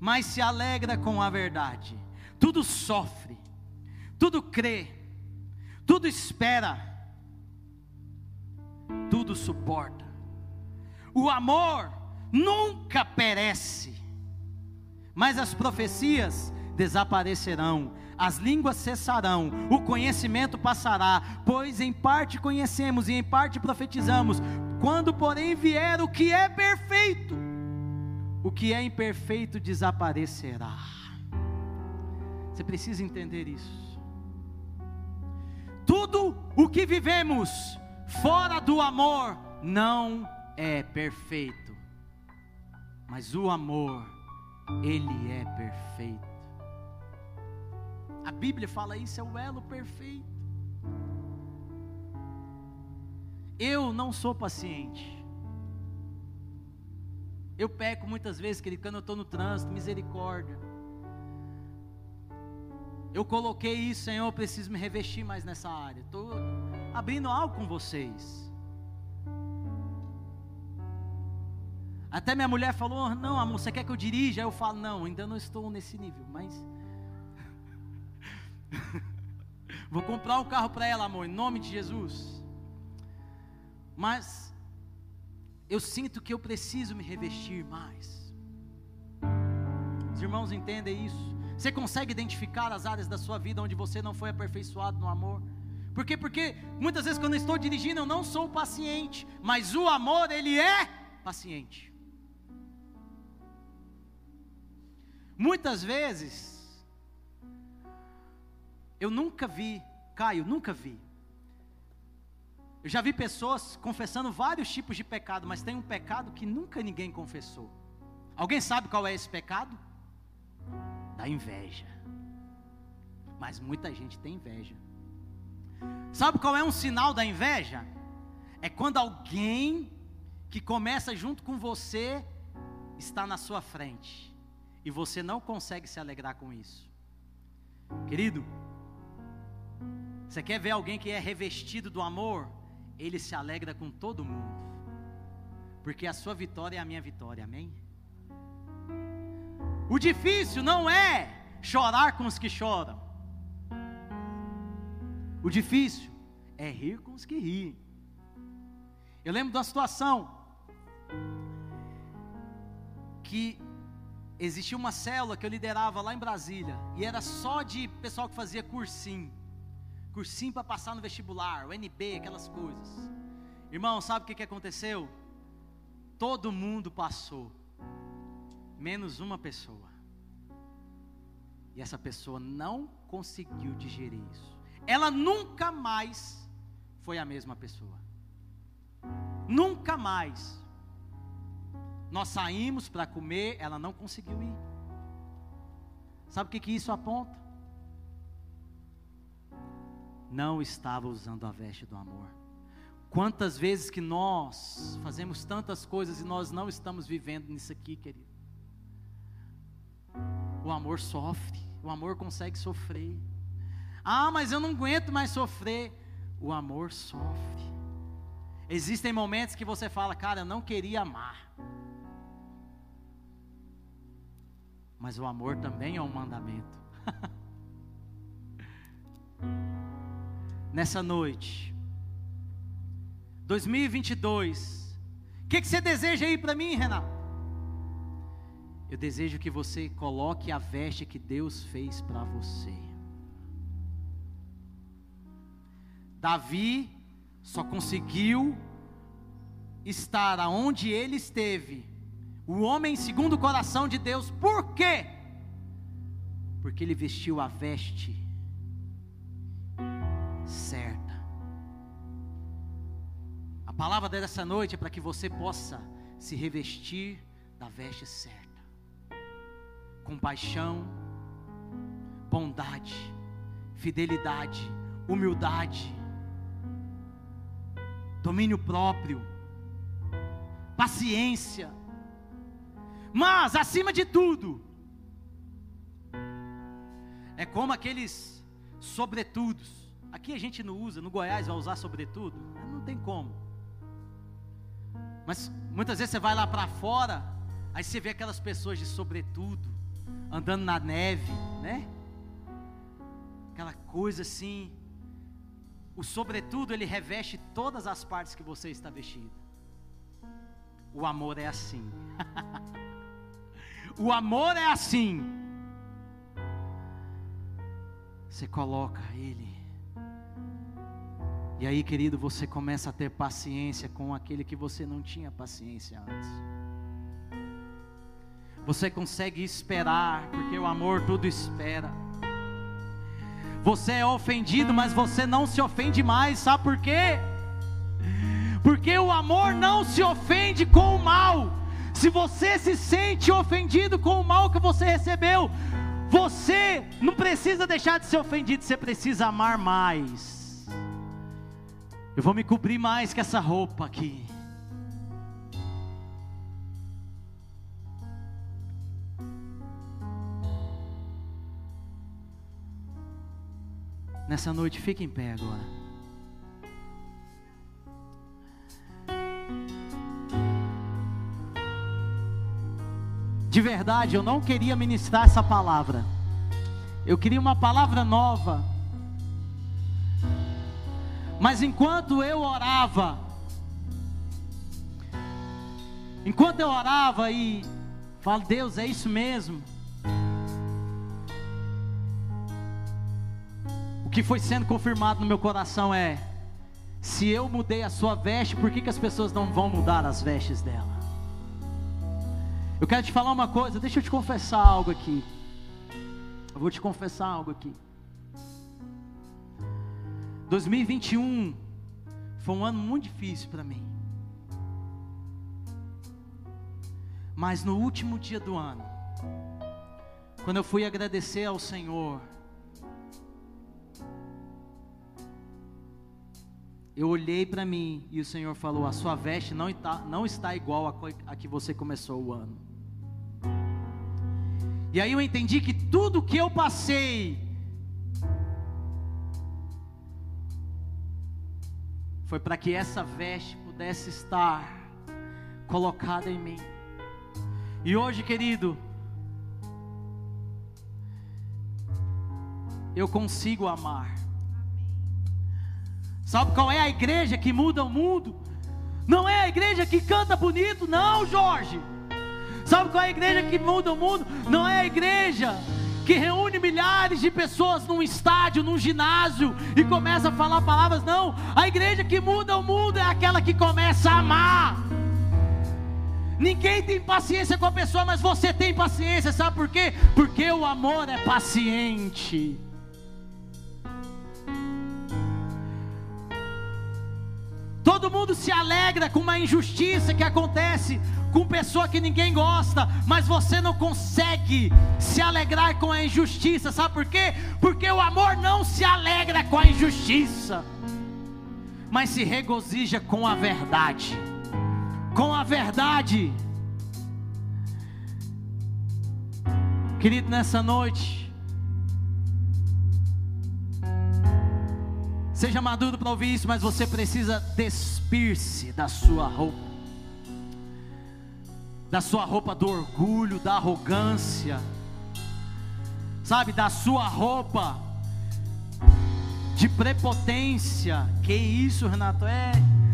mas se alegra com a verdade. Tudo sofre, tudo crê, tudo espera, tudo suporta. O amor nunca perece, mas as profecias desaparecerão, as línguas cessarão, o conhecimento passará, pois em parte conhecemos e em parte profetizamos. Quando, porém, vier o que é perfeito, o que é imperfeito desaparecerá. Você precisa entender isso. Tudo o que vivemos fora do amor não é perfeito, mas o amor, ele é perfeito. A Bíblia fala isso, é o elo perfeito. Eu não sou paciente. Eu peco muitas vezes, querido, quando eu estou no trânsito, misericórdia. Eu coloquei isso, Senhor, eu preciso me revestir mais nessa área. Estou abrindo algo com vocês. Até minha mulher falou: Não, amor, você quer que eu dirija? Eu falo: Não, ainda não estou nesse nível, mas [laughs] Vou comprar um carro para ela, amor, em nome de Jesus. Mas eu sinto que eu preciso me revestir mais. Os irmãos entendem isso? Você consegue identificar as áreas da sua vida onde você não foi aperfeiçoado no amor? Por quê? Porque muitas vezes quando eu estou dirigindo eu não sou paciente, mas o amor ele é paciente. Muitas vezes eu nunca vi, Caio, nunca vi. Eu já vi pessoas confessando vários tipos de pecado, mas tem um pecado que nunca ninguém confessou. Alguém sabe qual é esse pecado? Da inveja. Mas muita gente tem inveja. Sabe qual é um sinal da inveja? É quando alguém que começa junto com você está na sua frente e você não consegue se alegrar com isso. Querido, você quer ver alguém que é revestido do amor? Ele se alegra com todo mundo, porque a sua vitória é a minha vitória, amém? O difícil não é chorar com os que choram, o difícil é rir com os que riem. Eu lembro de uma situação que existia uma célula que eu liderava lá em Brasília, e era só de pessoal que fazia cursinho cursinho para passar no vestibular, o NB, aquelas coisas. Irmão, sabe o que, que aconteceu? Todo mundo passou, menos uma pessoa. E essa pessoa não conseguiu digerir isso. Ela nunca mais foi a mesma pessoa. Nunca mais. Nós saímos para comer, ela não conseguiu ir. Sabe o que, que isso aponta? não estava usando a veste do amor. Quantas vezes que nós fazemos tantas coisas e nós não estamos vivendo nisso aqui, querido? O amor sofre, o amor consegue sofrer. Ah, mas eu não aguento mais sofrer. O amor sofre. Existem momentos que você fala, cara, eu não queria amar. Mas o amor também é um mandamento. [laughs] nessa noite. 2022. O que, que você deseja aí para mim, Renato? Eu desejo que você coloque a veste que Deus fez para você. Davi só conseguiu estar aonde ele esteve, o homem segundo o coração de Deus, por quê? Porque ele vestiu a veste certa. A palavra dessa noite é para que você possa se revestir da veste certa. Compaixão, bondade, fidelidade, humildade, domínio próprio, paciência. Mas, acima de tudo, é como aqueles sobretudos Aqui a gente não usa, no Goiás vai usar sobretudo, não tem como. Mas muitas vezes você vai lá para fora, aí você vê aquelas pessoas de sobretudo, andando na neve, né? Aquela coisa assim. O sobretudo ele reveste todas as partes que você está vestido. O amor é assim. [laughs] o amor é assim. Você coloca ele. E aí, querido, você começa a ter paciência com aquele que você não tinha paciência antes. Você consegue esperar, porque o amor tudo espera. Você é ofendido, mas você não se ofende mais, sabe por quê? Porque o amor não se ofende com o mal. Se você se sente ofendido com o mal que você recebeu, você não precisa deixar de ser ofendido, você precisa amar mais. Eu vou me cobrir mais que essa roupa aqui. Nessa noite, fique em pé agora. De verdade, eu não queria ministrar essa palavra. Eu queria uma palavra nova. Mas enquanto eu orava, enquanto eu orava e falo, Deus, é isso mesmo. O que foi sendo confirmado no meu coração é: se eu mudei a sua veste, por que, que as pessoas não vão mudar as vestes dela? Eu quero te falar uma coisa, deixa eu te confessar algo aqui. Eu vou te confessar algo aqui. 2021 foi um ano muito difícil para mim. Mas no último dia do ano, quando eu fui agradecer ao Senhor eu olhei para mim e o Senhor falou: A sua veste não está, não está igual a, a que você começou o ano. E aí eu entendi que tudo que eu passei foi para que essa veste pudesse estar colocada em mim. E hoje, querido, eu consigo amar. Sabe qual é a igreja que muda o mundo? Não é a igreja que canta bonito, não, Jorge. Sabe qual é a igreja que muda o mundo? Não é a igreja que reúne milhares de pessoas num estádio, num ginásio e começa a falar palavras, não. A igreja que muda o mundo é aquela que começa a amar. Ninguém tem paciência com a pessoa, mas você tem paciência, sabe por quê? Porque o amor é paciente. Todo mundo se alegra com uma injustiça que acontece com pessoa que ninguém gosta, mas você não consegue se alegrar com a injustiça, sabe por quê? Porque o amor não se alegra com a injustiça, mas se regozija com a verdade. Com a verdade. Querido, nessa noite, Seja maduro para ouvir isso, mas você precisa despir-se da sua roupa, da sua roupa do orgulho, da arrogância, sabe, da sua roupa de prepotência. Que isso, Renato? É,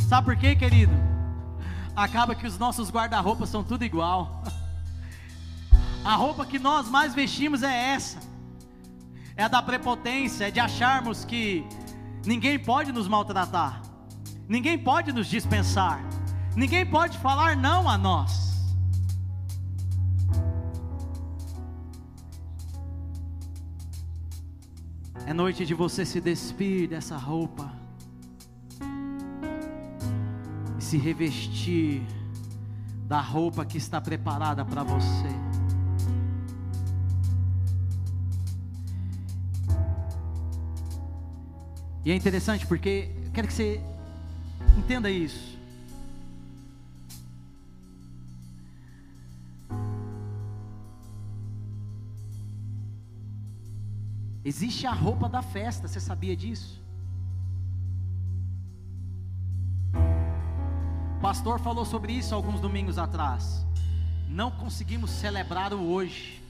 sabe por quê, querido? Acaba que os nossos guarda-roupas são tudo igual. [laughs] A roupa que nós mais vestimos é essa. É da prepotência, é de acharmos que Ninguém pode nos maltratar. Ninguém pode nos dispensar. Ninguém pode falar não a nós. É noite de você se despir dessa roupa e se revestir da roupa que está preparada para você. E é interessante porque quero que você entenda isso. Existe a roupa da festa, você sabia disso? O pastor falou sobre isso alguns domingos atrás. Não conseguimos celebrar o hoje.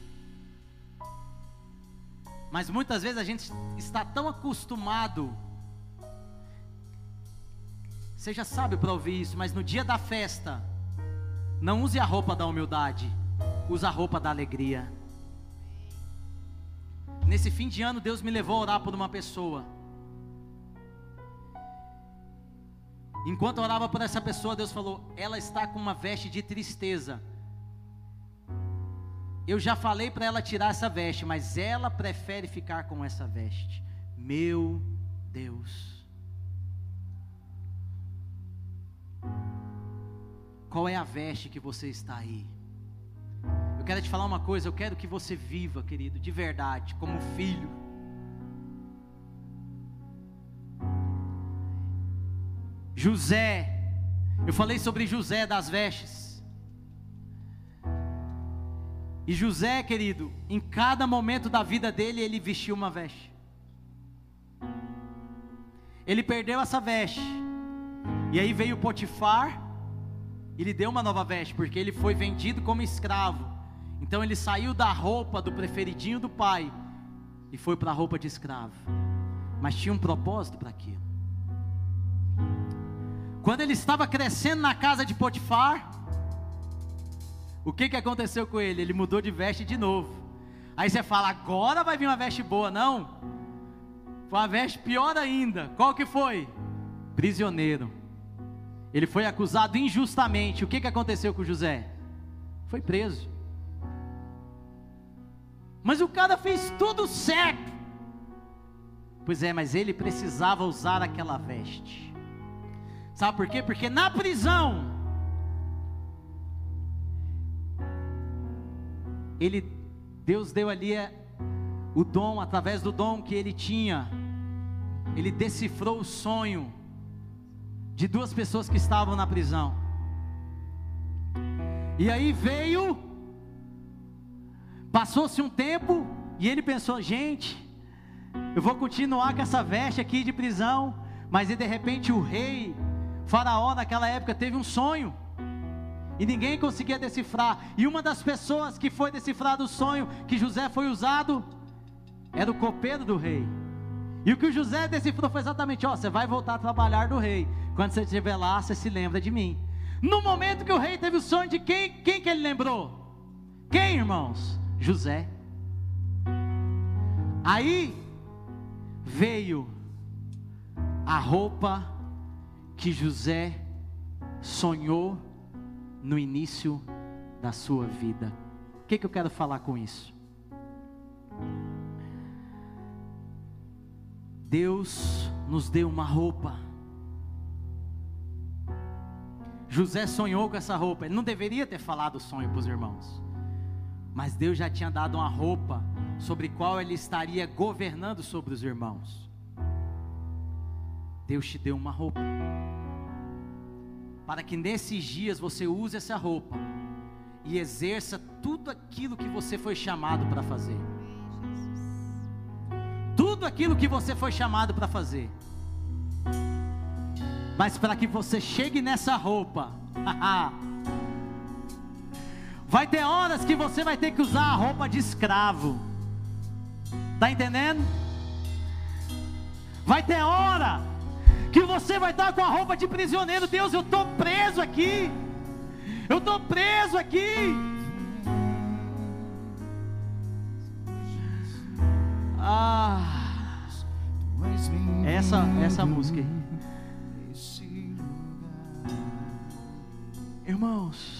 Mas muitas vezes a gente está tão acostumado. Você já sabe para ouvir isso, mas no dia da festa, não use a roupa da humildade, use a roupa da alegria. Nesse fim de ano, Deus me levou a orar por uma pessoa. Enquanto eu orava por essa pessoa, Deus falou: ela está com uma veste de tristeza. Eu já falei para ela tirar essa veste, mas ela prefere ficar com essa veste. Meu Deus. Qual é a veste que você está aí? Quero te falar uma coisa, eu quero que você viva, querido, de verdade, como filho. José, eu falei sobre José das vestes. E José, querido, em cada momento da vida dele, ele vestiu uma veste. Ele perdeu essa veste. E aí veio Potifar e lhe deu uma nova veste, porque ele foi vendido como escravo. Então ele saiu da roupa do preferidinho do pai e foi para a roupa de escravo. Mas tinha um propósito para aquilo. Quando ele estava crescendo na casa de Potifar, o que, que aconteceu com ele? Ele mudou de veste de novo. Aí você fala, agora vai vir uma veste boa, não? Foi uma veste pior ainda. Qual que foi? Prisioneiro. Ele foi acusado injustamente. O que, que aconteceu com José? Foi preso. Mas o cara fez tudo certo. Pois é, mas ele precisava usar aquela veste. Sabe por quê? Porque na prisão ele, Deus deu ali é, o dom, através do dom que ele tinha, ele decifrou o sonho de duas pessoas que estavam na prisão. E aí veio, passou-se um tempo, e ele pensou: gente, eu vou continuar com essa veste aqui de prisão, mas de repente o rei, Faraó, naquela época, teve um sonho. E ninguém conseguia decifrar. E uma das pessoas que foi decifrado o sonho que José foi usado era o copeiro do rei. E o que o José decifrou foi exatamente: ó, você vai voltar a trabalhar do rei. Quando você estiver lá, você se lembra de mim. No momento que o rei teve o sonho de quem, quem que ele lembrou? Quem, irmãos? José. Aí veio a roupa que José sonhou no início da sua vida. O que, que eu quero falar com isso? Deus nos deu uma roupa. José sonhou com essa roupa. Ele não deveria ter falado o sonho para os irmãos. Mas Deus já tinha dado uma roupa sobre qual ele estaria governando sobre os irmãos. Deus te deu uma roupa para que nesses dias você use essa roupa e exerça tudo aquilo que você foi chamado para fazer. Tudo aquilo que você foi chamado para fazer. Mas para que você chegue nessa roupa, [laughs] vai ter horas que você vai ter que usar a roupa de escravo. Tá entendendo? Vai ter hora que você vai estar com a roupa de prisioneiro. Deus, eu estou preso aqui. Eu estou preso aqui. Ah, essa, essa música aí. Irmãos,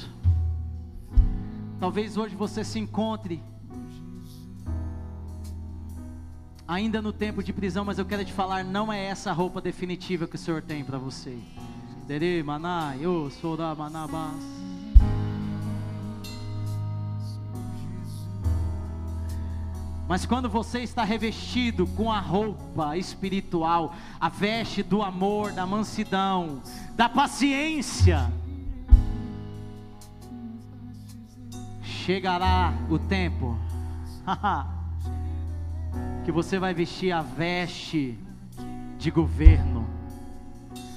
talvez hoje você se encontre ainda no tempo de prisão, mas eu quero te falar, não é essa a roupa definitiva que o Senhor tem para você. Maná, eu sou da manabás. Mas quando você está revestido com a roupa espiritual, a veste do amor, da mansidão, da paciência, chegará o tempo. [laughs] que você vai vestir a veste de governo.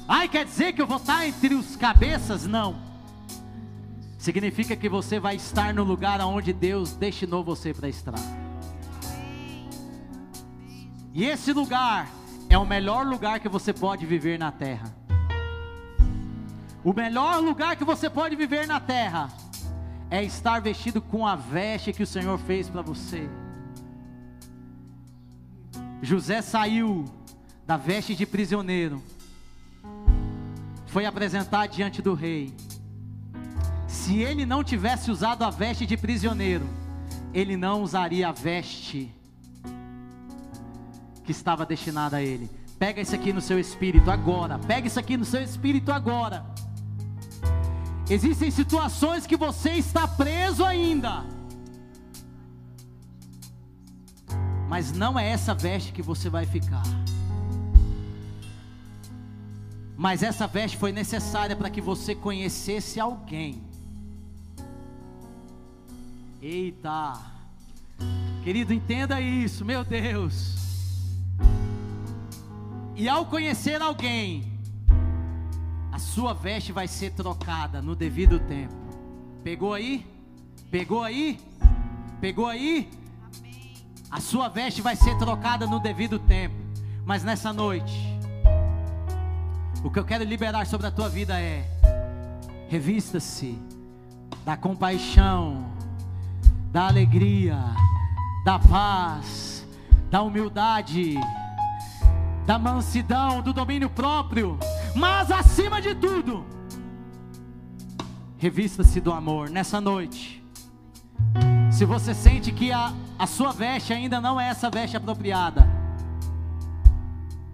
Ai, quer dizer que eu vou estar entre os cabeças? Não. Significa que você vai estar no lugar onde Deus destinou você para estar. E esse lugar é o melhor lugar que você pode viver na terra. O melhor lugar que você pode viver na terra é estar vestido com a veste que o Senhor fez para você. José saiu da veste de prisioneiro, foi apresentar diante do rei. Se ele não tivesse usado a veste de prisioneiro, ele não usaria a veste que estava destinada a ele. Pega isso aqui no seu espírito agora. Pega isso aqui no seu espírito agora. Existem situações que você está preso ainda. Mas não é essa veste que você vai ficar. Mas essa veste foi necessária para que você conhecesse alguém. Eita. Querido, entenda isso, meu Deus. E ao conhecer alguém, a sua veste vai ser trocada no devido tempo. Pegou aí? Pegou aí? Pegou aí? A sua veste vai ser trocada no devido tempo. Mas nessa noite, o que eu quero liberar sobre a tua vida é: revista-se da compaixão, da alegria, da paz, da humildade da mansidão, do domínio próprio, mas acima de tudo, revista-se do amor nessa noite. Se você sente que a, a sua veste ainda não é essa veste apropriada,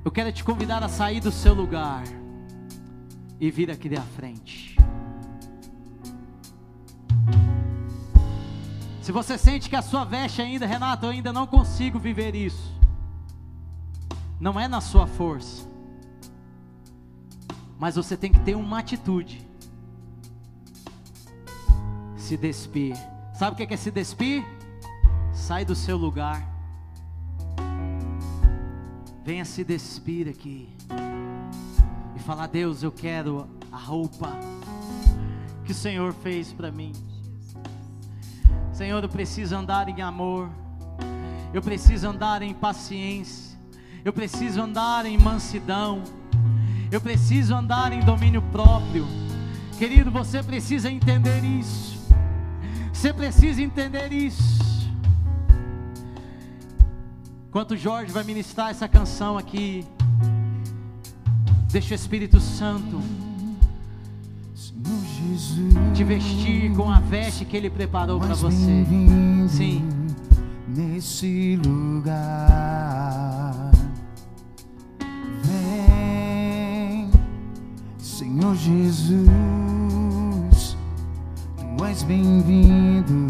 eu quero te convidar a sair do seu lugar e vir aqui à frente. Se você sente que a sua veste ainda, Renato, eu ainda não consigo viver isso não é na sua força, mas você tem que ter uma atitude. Se despir. Sabe o que é se despir? Sai do seu lugar. Venha se despir aqui. E falar: Deus, eu quero a roupa que o Senhor fez para mim. Senhor, eu preciso andar em amor. Eu preciso andar em paciência eu preciso andar em mansidão, eu preciso andar em domínio próprio. Querido, você precisa entender isso. Você precisa entender isso. Enquanto Jorge vai ministrar essa canção aqui, deixa o Espírito Santo te vestir com a veste que Ele preparou para você. Sim. Nesse lugar Senhor Jesus, tu és bem-vindo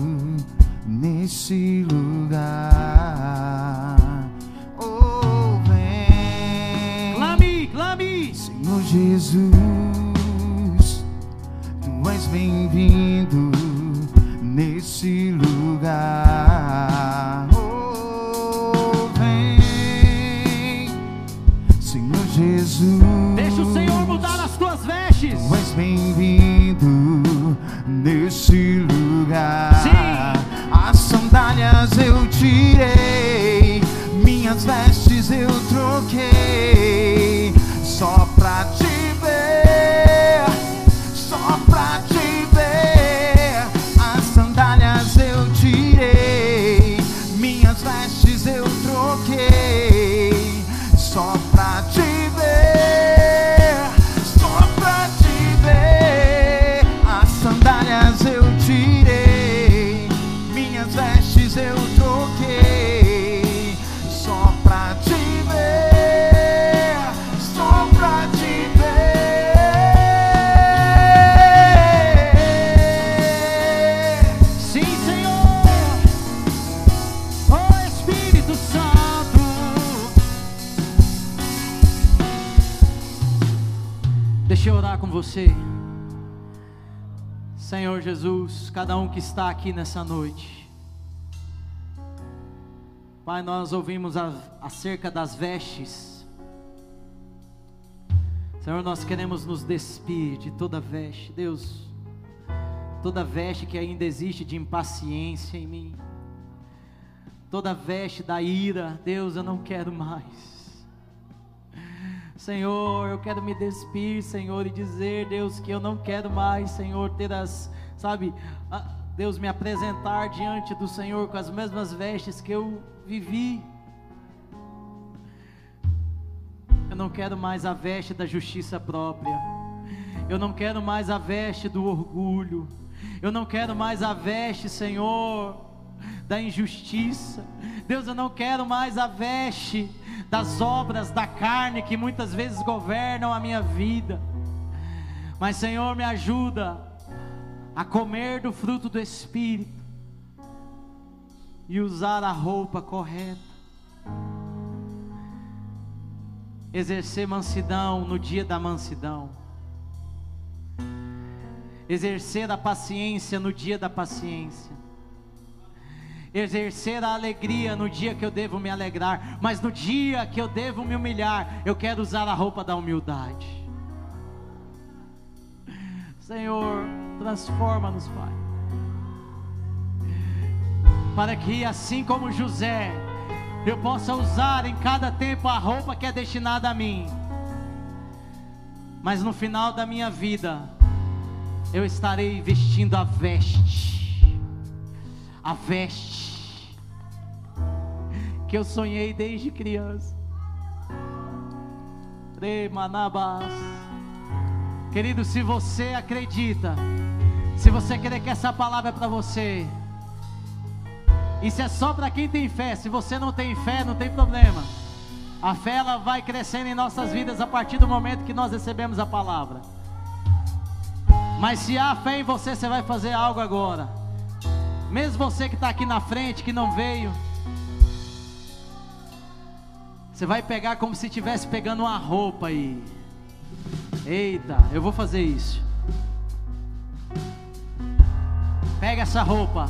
nesse lugar. Oh, vem, clame, clame, Senhor Jesus, tu és bem-vindo nesse lugar. Oh, vem, Senhor Jesus. Deixa o Senhor mudar as vestes. Tu és bem-vindo nesse lugar. Sim. As sandálias eu tirei, minhas vestes eu troquei, Jesus, cada um que está aqui nessa noite. Pai, nós ouvimos a, acerca das vestes. Senhor, nós queremos nos despir de toda veste, Deus, toda veste que ainda existe de impaciência em mim, toda veste da ira, Deus, eu não quero mais. Senhor, eu quero me despir, Senhor, e dizer, Deus, que eu não quero mais, Senhor, ter as, sabe, Deus, me apresentar diante do Senhor com as mesmas vestes que eu vivi. Eu não quero mais a veste da justiça própria. Eu não quero mais a veste do orgulho. Eu não quero mais a veste, Senhor, da injustiça. Deus, eu não quero mais a veste das obras da carne que muitas vezes governam a minha vida. Mas, Senhor, me ajuda a comer do fruto do Espírito e usar a roupa correta. Exercer mansidão no dia da mansidão. Exercer a paciência no dia da paciência. Exercer a alegria no dia que eu devo me alegrar, mas no dia que eu devo me humilhar, eu quero usar a roupa da humildade. Senhor, transforma-nos, Pai. Para que assim como José, eu possa usar em cada tempo a roupa que é destinada a mim. Mas no final da minha vida, eu estarei vestindo a veste, a veste que eu sonhei desde criança. Remanabas. Querido, se você acredita, se você quer que essa palavra é para você, isso é só para quem tem fé. Se você não tem fé, não tem problema. A fé ela vai crescendo em nossas vidas a partir do momento que nós recebemos a palavra. Mas se há fé em você, você vai fazer algo agora. Mesmo você que está aqui na frente, que não veio, você vai pegar como se estivesse pegando uma roupa aí. Eita, eu vou fazer isso. Pega essa roupa.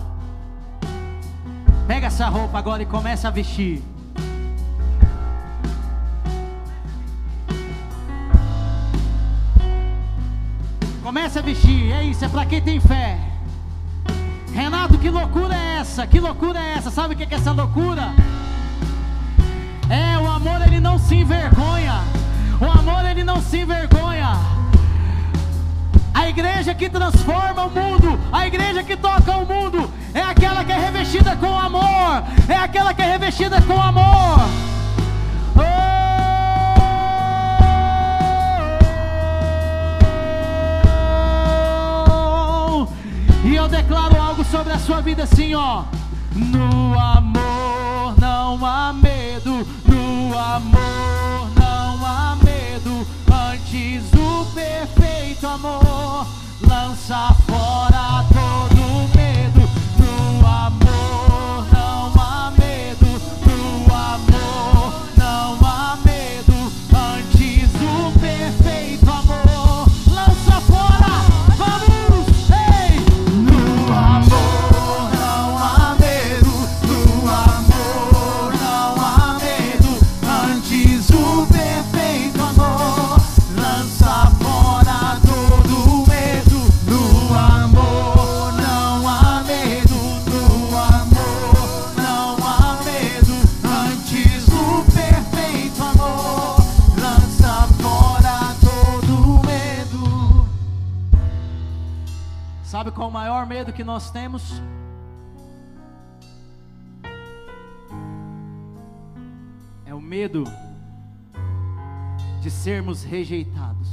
Pega essa roupa agora e começa a vestir. Começa a vestir. É isso, é para quem tem fé. Renato, que loucura é essa? Que loucura é essa? Sabe o que é essa loucura? É, o amor ele não se envergonha. O amor ele não se envergonha. A igreja que transforma o mundo, a igreja que toca o mundo, é aquela que é revestida com amor, é aquela que é revestida com amor. Oh! E eu declaro algo sobre a sua vida assim, ó. No amor não há medo, no amor. O perfeito amor lança fora todo Sabe qual o maior medo que nós temos? É o medo de sermos rejeitados.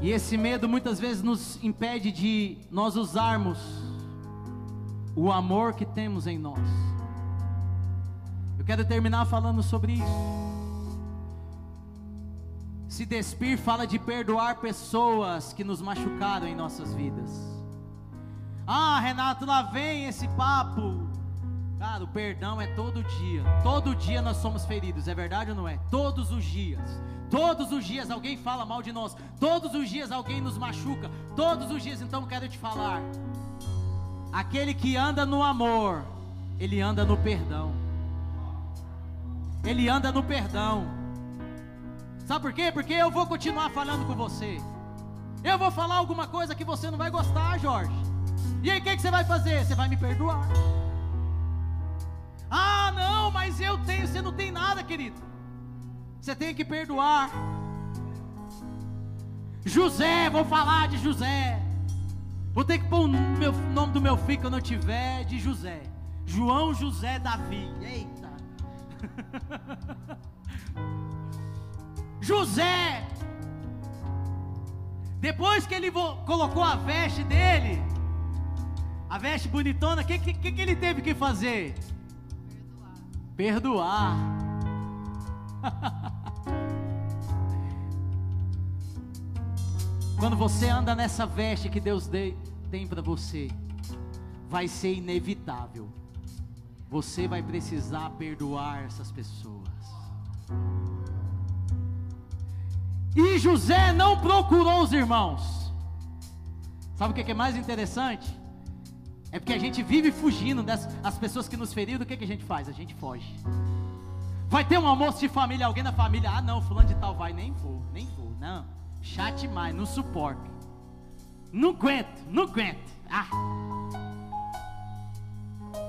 E esse medo muitas vezes nos impede de nós usarmos o amor que temos em nós. Eu quero terminar falando sobre isso. Se despir fala de perdoar pessoas que nos machucaram em nossas vidas. Ah, Renato, lá vem esse papo. Cara, o perdão é todo dia. Todo dia nós somos feridos, é verdade ou não é? Todos os dias. Todos os dias alguém fala mal de nós. Todos os dias alguém nos machuca. Todos os dias, então quero te falar. Aquele que anda no amor, ele anda no perdão. Ele anda no perdão. Sabe por quê? Porque eu vou continuar falando com você. Eu vou falar alguma coisa que você não vai gostar, Jorge. E aí o que, que você vai fazer? Você vai me perdoar. Ah, não, mas eu tenho, você não tem nada, querido. Você tem que perdoar. José, vou falar de José. Vou ter que pôr o meu, nome do meu filho que eu não tiver de José. João José Davi. Eita. [laughs] José. Depois que ele colocou a veste dele, a veste bonitona, o que, que, que ele teve que fazer? Perdoar. Perdoar. [laughs] Quando você anda nessa veste que Deus tem para você, vai ser inevitável. Você vai precisar perdoar essas pessoas. E José não procurou os irmãos. Sabe o que é mais interessante? É porque a gente vive fugindo das as pessoas que nos feriram. O que, que a gente faz? A gente foge. Vai ter um almoço de família, alguém da família. Ah, não, fulano de tal vai. Nem vou, nem vou, não. Chate mais, não suporto. Não aguento, não aguento. Ah.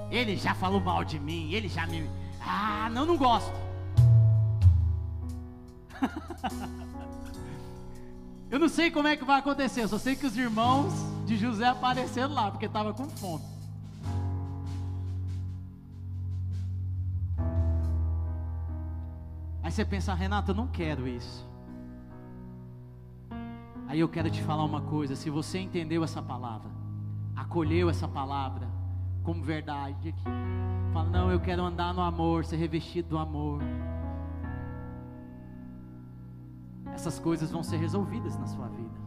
Ele já falou mal de mim, ele já me. Ah, não, não gosto. [laughs] Eu não sei como é que vai acontecer, eu só sei que os irmãos de José apareceram lá, porque estava com fome. Aí você pensa, Renato, eu não quero isso. Aí eu quero te falar uma coisa: se você entendeu essa palavra, acolheu essa palavra como verdade, fala, não, eu quero andar no amor, ser revestido do amor. Essas coisas vão ser resolvidas na sua vida.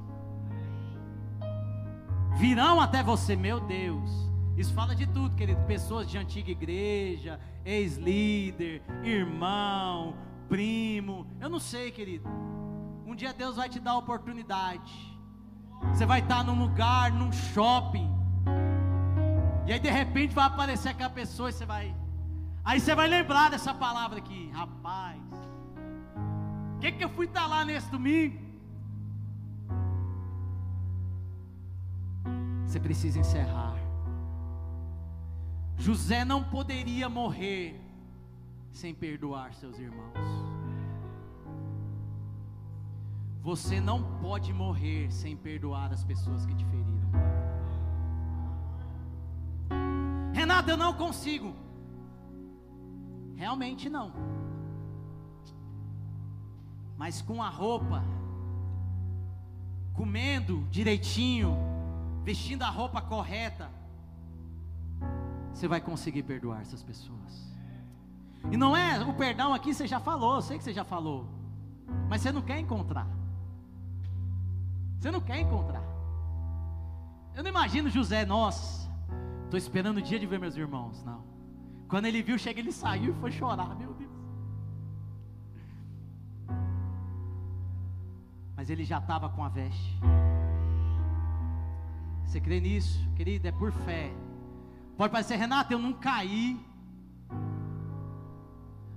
Virão até você, meu Deus. Isso fala de tudo, querido. Pessoas de antiga igreja, ex-líder, irmão, primo. Eu não sei, querido. Um dia Deus vai te dar a oportunidade. Você vai estar num lugar, num shopping. E aí de repente vai aparecer aquela pessoa e você vai. Aí você vai lembrar dessa palavra aqui, rapaz. O que, que eu fui estar lá nesse domingo? Você precisa encerrar. José não poderia morrer sem perdoar seus irmãos. Você não pode morrer sem perdoar as pessoas que te feriram. Renato, eu não consigo. Realmente não. Mas com a roupa, comendo direitinho, vestindo a roupa correta, você vai conseguir perdoar essas pessoas. E não é o perdão aqui, você já falou, eu sei que você já falou, mas você não quer encontrar. Você não quer encontrar. Eu não imagino José, nossa, estou esperando o dia de ver meus irmãos. Não. Quando ele viu, chega, ele saiu e foi chorar, meu Deus. Mas ele já estava com a veste. Você crê nisso, querido? É por fé. Pode parecer, Renato, eu não caí.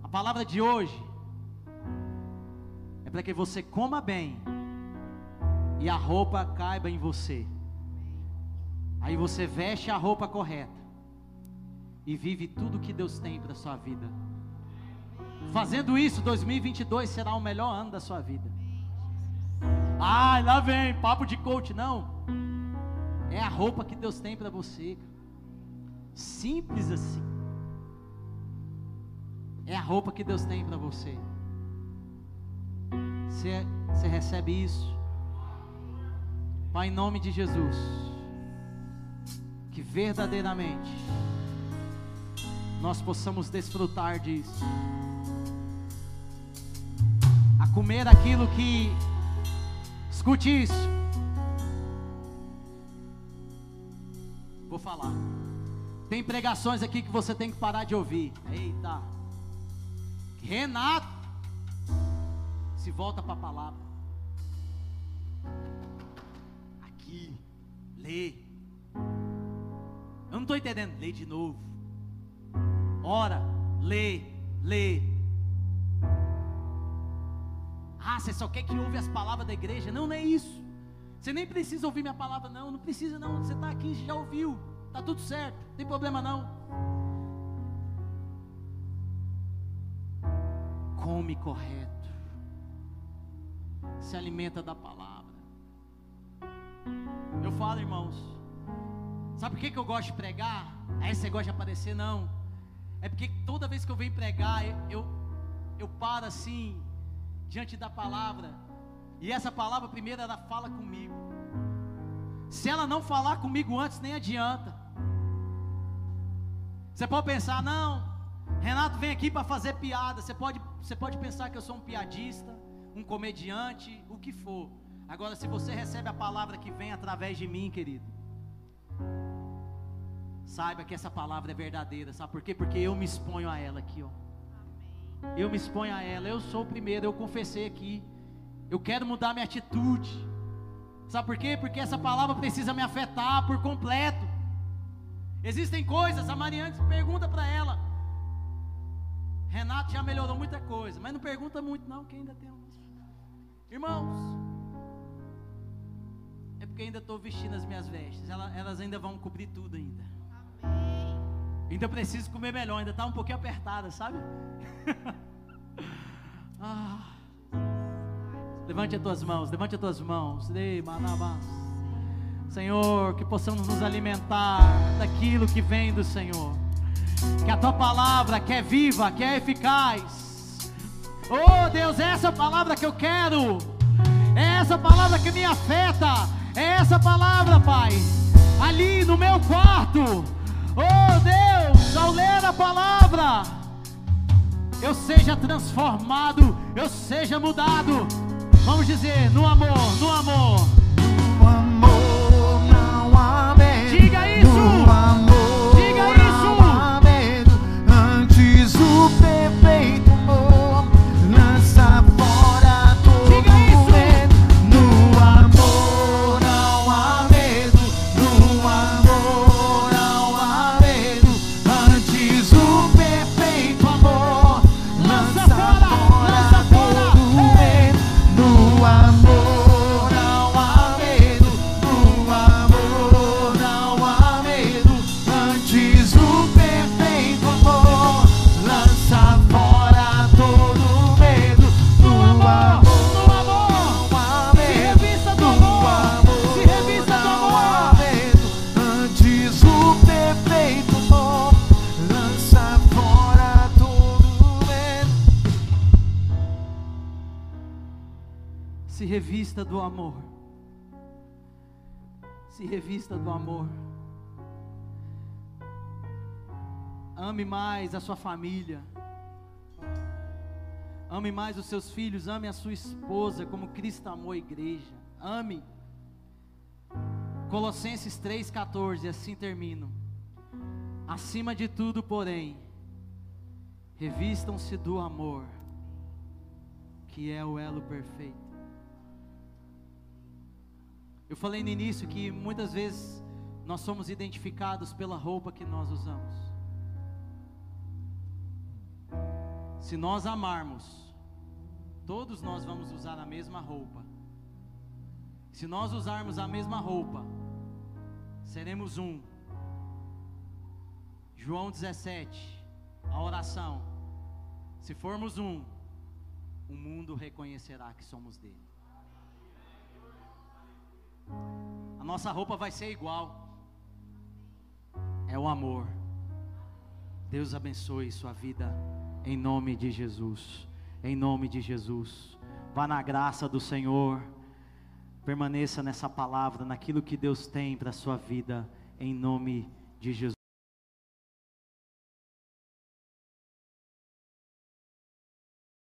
A palavra de hoje é para que você coma bem e a roupa caiba em você. Aí você veste a roupa correta e vive tudo que Deus tem para sua vida. Fazendo isso, 2022 será o melhor ano da sua vida. Ah, lá vem, papo de coach, não. É a roupa que Deus tem para você. Simples assim. É a roupa que Deus tem para você. Você, você recebe isso. Pai, em nome de Jesus, que verdadeiramente nós possamos desfrutar disso, a comer aquilo que, escute isso, vou falar. Tem pregações aqui que você tem que parar de ouvir. Eita, Renato, se volta para a palavra. Lê. Eu não estou entendendo. Lê de novo. Ora, lê, lê. Ah, você só quer que ouve as palavras da igreja? Não, não é isso. Você nem precisa ouvir minha palavra, não. Não precisa, não. Você está aqui, já ouviu. Está tudo certo. Não tem problema, não. Come correto. Se alimenta da palavra. Eu falo, irmãos. Sabe por que, que eu gosto de pregar? Aí você gosta de aparecer? Não. É porque toda vez que eu venho pregar, eu, eu, eu paro assim, diante da palavra. E essa palavra primeiro ela fala comigo. Se ela não falar comigo antes, nem adianta. Você pode pensar, não, Renato vem aqui para fazer piada. Você pode, você pode pensar que eu sou um piadista, um comediante, o que for. Agora, se você recebe a palavra que vem através de mim, querido, saiba que essa palavra é verdadeira. Sabe por quê? Porque eu me exponho a ela aqui, ó. Eu me exponho a ela. Eu sou o primeiro. Eu confessei aqui. Eu quero mudar minha atitude. Sabe por quê? Porque essa palavra precisa me afetar por completo. Existem coisas, a Mariane pergunta para ela. Renato já melhorou muita coisa, mas não pergunta muito não, que ainda tem uns. Irmãos, é porque ainda estou vestindo as minhas vestes, elas, elas, ainda vão cobrir tudo ainda. Amém. Ainda preciso comer melhor, ainda está um pouquinho apertada, sabe? [laughs] ah. Levante as tuas mãos, levante as tuas mãos. Senhor, que possamos nos alimentar daquilo que vem do Senhor. Que a tua palavra, que é viva, que é eficaz. Oh Deus, é essa palavra que eu quero. É essa palavra que me afeta. É essa palavra, Pai. Ali no meu quarto. Oh Deus, ao ler a palavra, eu seja transformado, eu seja mudado Vamos dizer, no amor, no amor. Revista do amor. Se revista do amor. Ame mais a sua família. Ame mais os seus filhos. Ame a sua esposa como Cristo amou a igreja. Ame. Colossenses 3,14. Assim termino. Acima de tudo, porém, revistam-se do amor, que é o elo perfeito. Eu falei no início que muitas vezes nós somos identificados pela roupa que nós usamos. Se nós amarmos, todos nós vamos usar a mesma roupa. Se nós usarmos a mesma roupa, seremos um. João 17, a oração. Se formos um, o mundo reconhecerá que somos dele. A nossa roupa vai ser igual. É o amor. Deus abençoe sua vida em nome de Jesus. Em nome de Jesus. Vá na graça do Senhor. Permaneça nessa palavra, naquilo que Deus tem para sua vida, em nome de Jesus.